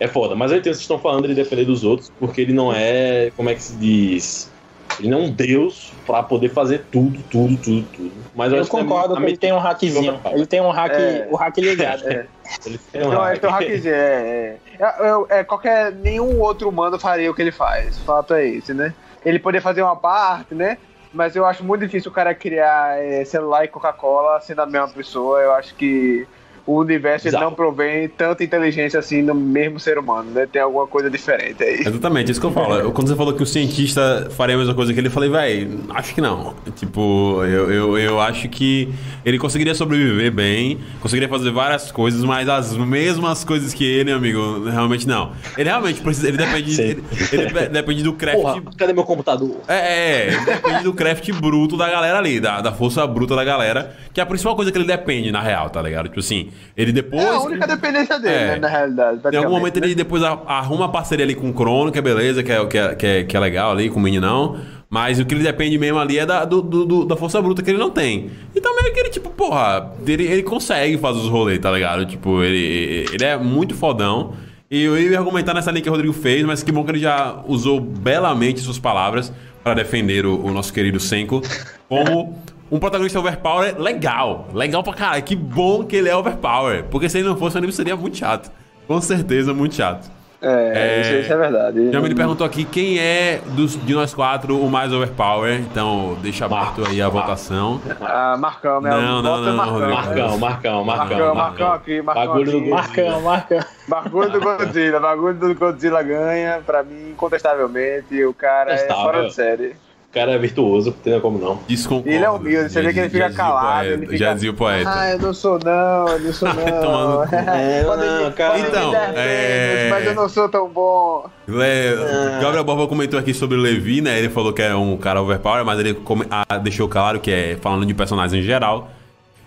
é foda. Mas eu entendo que vocês estão falando de depender dos outros, porque ele não é, como é que se diz? Ele não é um deus pra poder fazer tudo, tudo, tudo, tudo. Mas eu, Eu acho que é concordo que ele tem um hackzinho. Ele tem um hack, É. o hack ligado. É. Ele tem um Então, hack. então hackzinho, é, é, é, é, qualquer nenhum outro humano faria o que ele faz. O fato é esse, né? Ele poderia fazer uma parte, né? Mas eu acho muito difícil o cara criar é, celular e Coca-Cola sendo a mesma pessoa. Eu acho que o universo não provém tanta inteligência assim no mesmo ser humano, né? Tem alguma coisa diferente aí. Exatamente, isso que eu falo. Quando você falou que o cientista faria a mesma coisa que ele, eu falei, véi, acho que não. Tipo, eu, eu, eu acho que ele conseguiria sobreviver bem, conseguiria fazer várias coisas, mas as mesmas coisas que ele, amigo, realmente não. Ele realmente precisa, ele depende, ele, ele de- depende do craft. Porra, cadê meu computador? É, é, ele depende do craft bruto da galera ali, da, da força bruta da galera, que é a principal coisa que ele depende, na real, tá ligado? Tipo assim, ele depois. É a única dependência dele, É. né, na realidade. Em algum momento né? ele depois arruma a parceria ali com o Crono, que é beleza, que é, que é, que é, que é legal ali, com o Meninão. Mas o que ele depende mesmo ali é da, do- do- da força bruta que ele não tem. Então meio que ele, tipo, porra, ele, ele consegue fazer os rolês, tá ligado? Tipo, ele, ele é muito fodão. E eu ia argumentar nessa linha que o Rodrigo fez, mas que bom que ele já usou belamente suas palavras para defender o, o nosso querido Senko como um protagonista overpower legal. Legal pra caralho. Que bom que ele é overpower. Porque se ele não fosse, o anime seria muito chato. Com certeza, muito chato. É, É, Isso, isso é verdade. Já me perguntou aqui quem é dos, de nós quatro o mais overpower. Então, deixa aberto aí a votação. Ah, Marcão, né? Não, não, Voto não, é Marcão, Rodrigo. né? Marcão, Marcão, Marcão. Marcão, Marcão aqui, Marcão Bagulho do aqui. Godzilla. Marcão, marcão. Bagulho do Godzilla, bagulho do Godzilla ganha, pra mim, incontestavelmente. O cara é fora de série. O cara é virtuoso, não tem como não. Desconcordo. Ele é humilde, você vê que ele fica calado. poeta, ele fica, Já dizia o poeta. Ah, eu não sou não, eu não sou não. cu. É, me- não, cara. Então, é- Mas eu não sou tão bom. Le... Gabriel Borba comentou aqui sobre o Levi, né? Ele falou que é um cara overpower, mas ele come- ah, deixou claro que é falando de personagens em geral.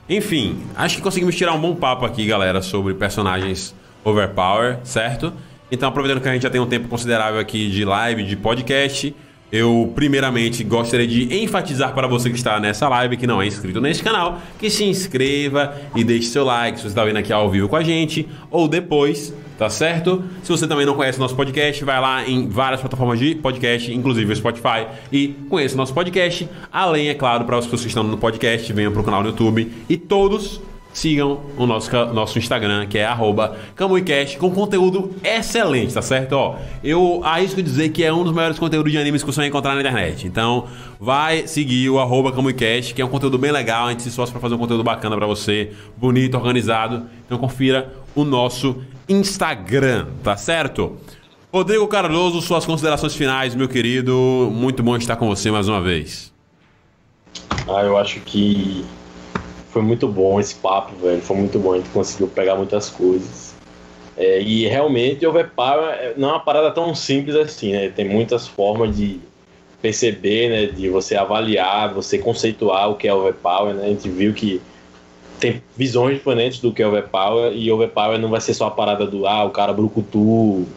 Enfim, acho que conseguimos tirar um bom papo aqui, galera, sobre personagens overpower, certo? Então, aproveitando que a gente já tem um tempo considerável aqui de live, de podcast, eu primeiramente gostaria de enfatizar para você que está nessa live, que não é inscrito nesse canal, que se inscreva e deixe seu like se você está vindo aqui ao vivo com a gente, ou depois, tá certo? Se você também não conhece o nosso podcast, vai lá em várias plataformas de podcast, inclusive o Spotify, e conheça o nosso podcast. Além, é claro, para as pessoas que estão no podcast, venham para o canal no YouTube e todos sigam o nosso, nosso Instagram, que é CamuiCast, com conteúdo excelente, tá certo? Ó, eu arrisco dizer que é um dos maiores conteúdos de animes que você vai encontrar na internet. Então, vai seguir o arroba CamuiCast, que é um conteúdo bem legal, a gente se esforça para fazer um conteúdo bacana para você, bonito, organizado. Então, confira o nosso Instagram, tá certo? Rodrigo Cardoso, suas considerações finais, meu querido. Muito bom estar com você mais uma vez. Ah, eu acho que foi muito bom esse papo, velho. Foi muito bom, a gente conseguiu pegar muitas coisas. É, e realmente, Overpower é- não é uma parada tão simples assim, né? Tem muitas formas de perceber, né? De você avaliar, você conceituar o que é Overpower, né? A gente viu que tem visões diferentes do que é Overpower e Overpower não vai ser só a parada do ah, o cara brucutu,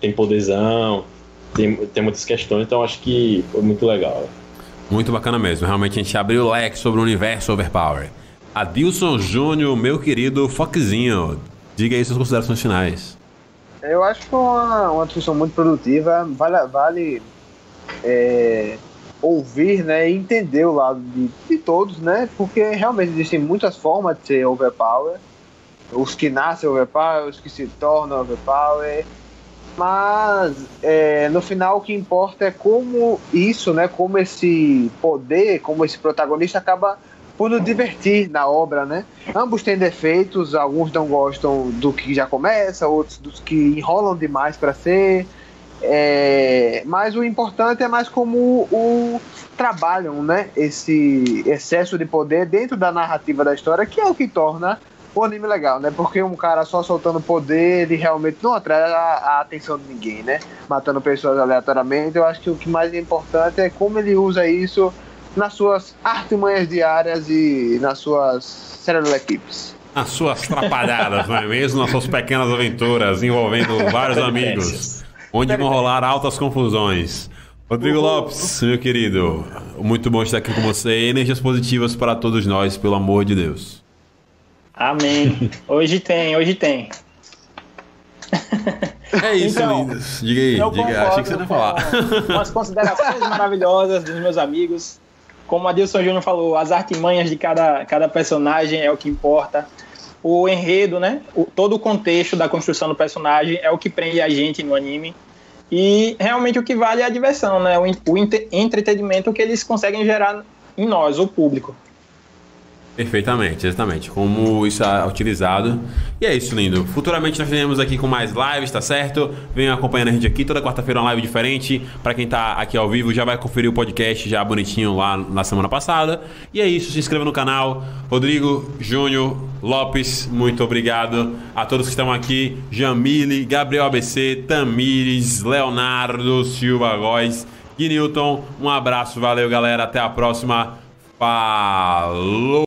tem poderzão, tem, tem muitas questões, então acho que foi muito legal. Muito bacana mesmo. Realmente a gente abriu o leque sobre o universo Overpower. Adilson Júnior, meu querido Foxzinho, diga aí suas considerações finais. Eu acho que uma, uma discussão muito produtiva. Vale, vale é, ouvir né, e entender o lado de, de todos, né? Porque realmente existem muitas formas de ser overpower. Os que nascem overpower, os que se tornam overpower. Mas é, no final o que importa é como isso, né? Como esse poder, como esse protagonista acaba por nos divertir na obra, né? Ambos têm defeitos, alguns não gostam do que já começa, outros dos que enrolam demais para ser. É, mas o importante é mais como o trabalham, né? Esse excesso de poder dentro da narrativa da história, que é o que torna o anime legal, né? Porque um cara só soltando poder, ele realmente não atrai a, a atenção de ninguém, né? Matando pessoas aleatoriamente. Eu acho que o que mais é importante é como ele usa isso nas suas artimanhas diárias e nas suas equipes. Nas suas trapalhadas, não é mesmo? Nas suas pequenas aventuras envolvendo vários amigos, onde vão rolar altas confusões. Rodrigo Lopes, meu querido, muito bom estar aqui com você. Energias positivas para todos nós, pelo amor de Deus. Amém. Hoje tem, hoje tem. É isso, então, lindos. Diga aí, diga. Achei que você ia falar. Umas considerações maravilhosas dos meus amigos. Como a Dilson Júnior falou, as artimanhas de cada, cada personagem é o que importa. O enredo, né? O, todo o contexto da construção do personagem é o que prende a gente no anime. E realmente o que vale é a diversão, né? O, o entretenimento que eles conseguem gerar em nós, o público. Perfeitamente, exatamente. Como isso é utilizado. E é isso, lindo. Futuramente nós teremos aqui com mais lives, tá certo? Venham acompanhando a gente aqui. Toda quarta-feira uma live diferente. Para quem tá aqui ao vivo, já vai conferir o podcast já bonitinho lá na semana passada. E é isso, se inscreva no canal. Rodrigo, Júnior, Lopes, muito obrigado. A todos que estão aqui. Jamile, Gabriel ABC, Tamires, Leonardo, Silva Góes e Newton. Um abraço, valeu galera. Até a próxima. Falou!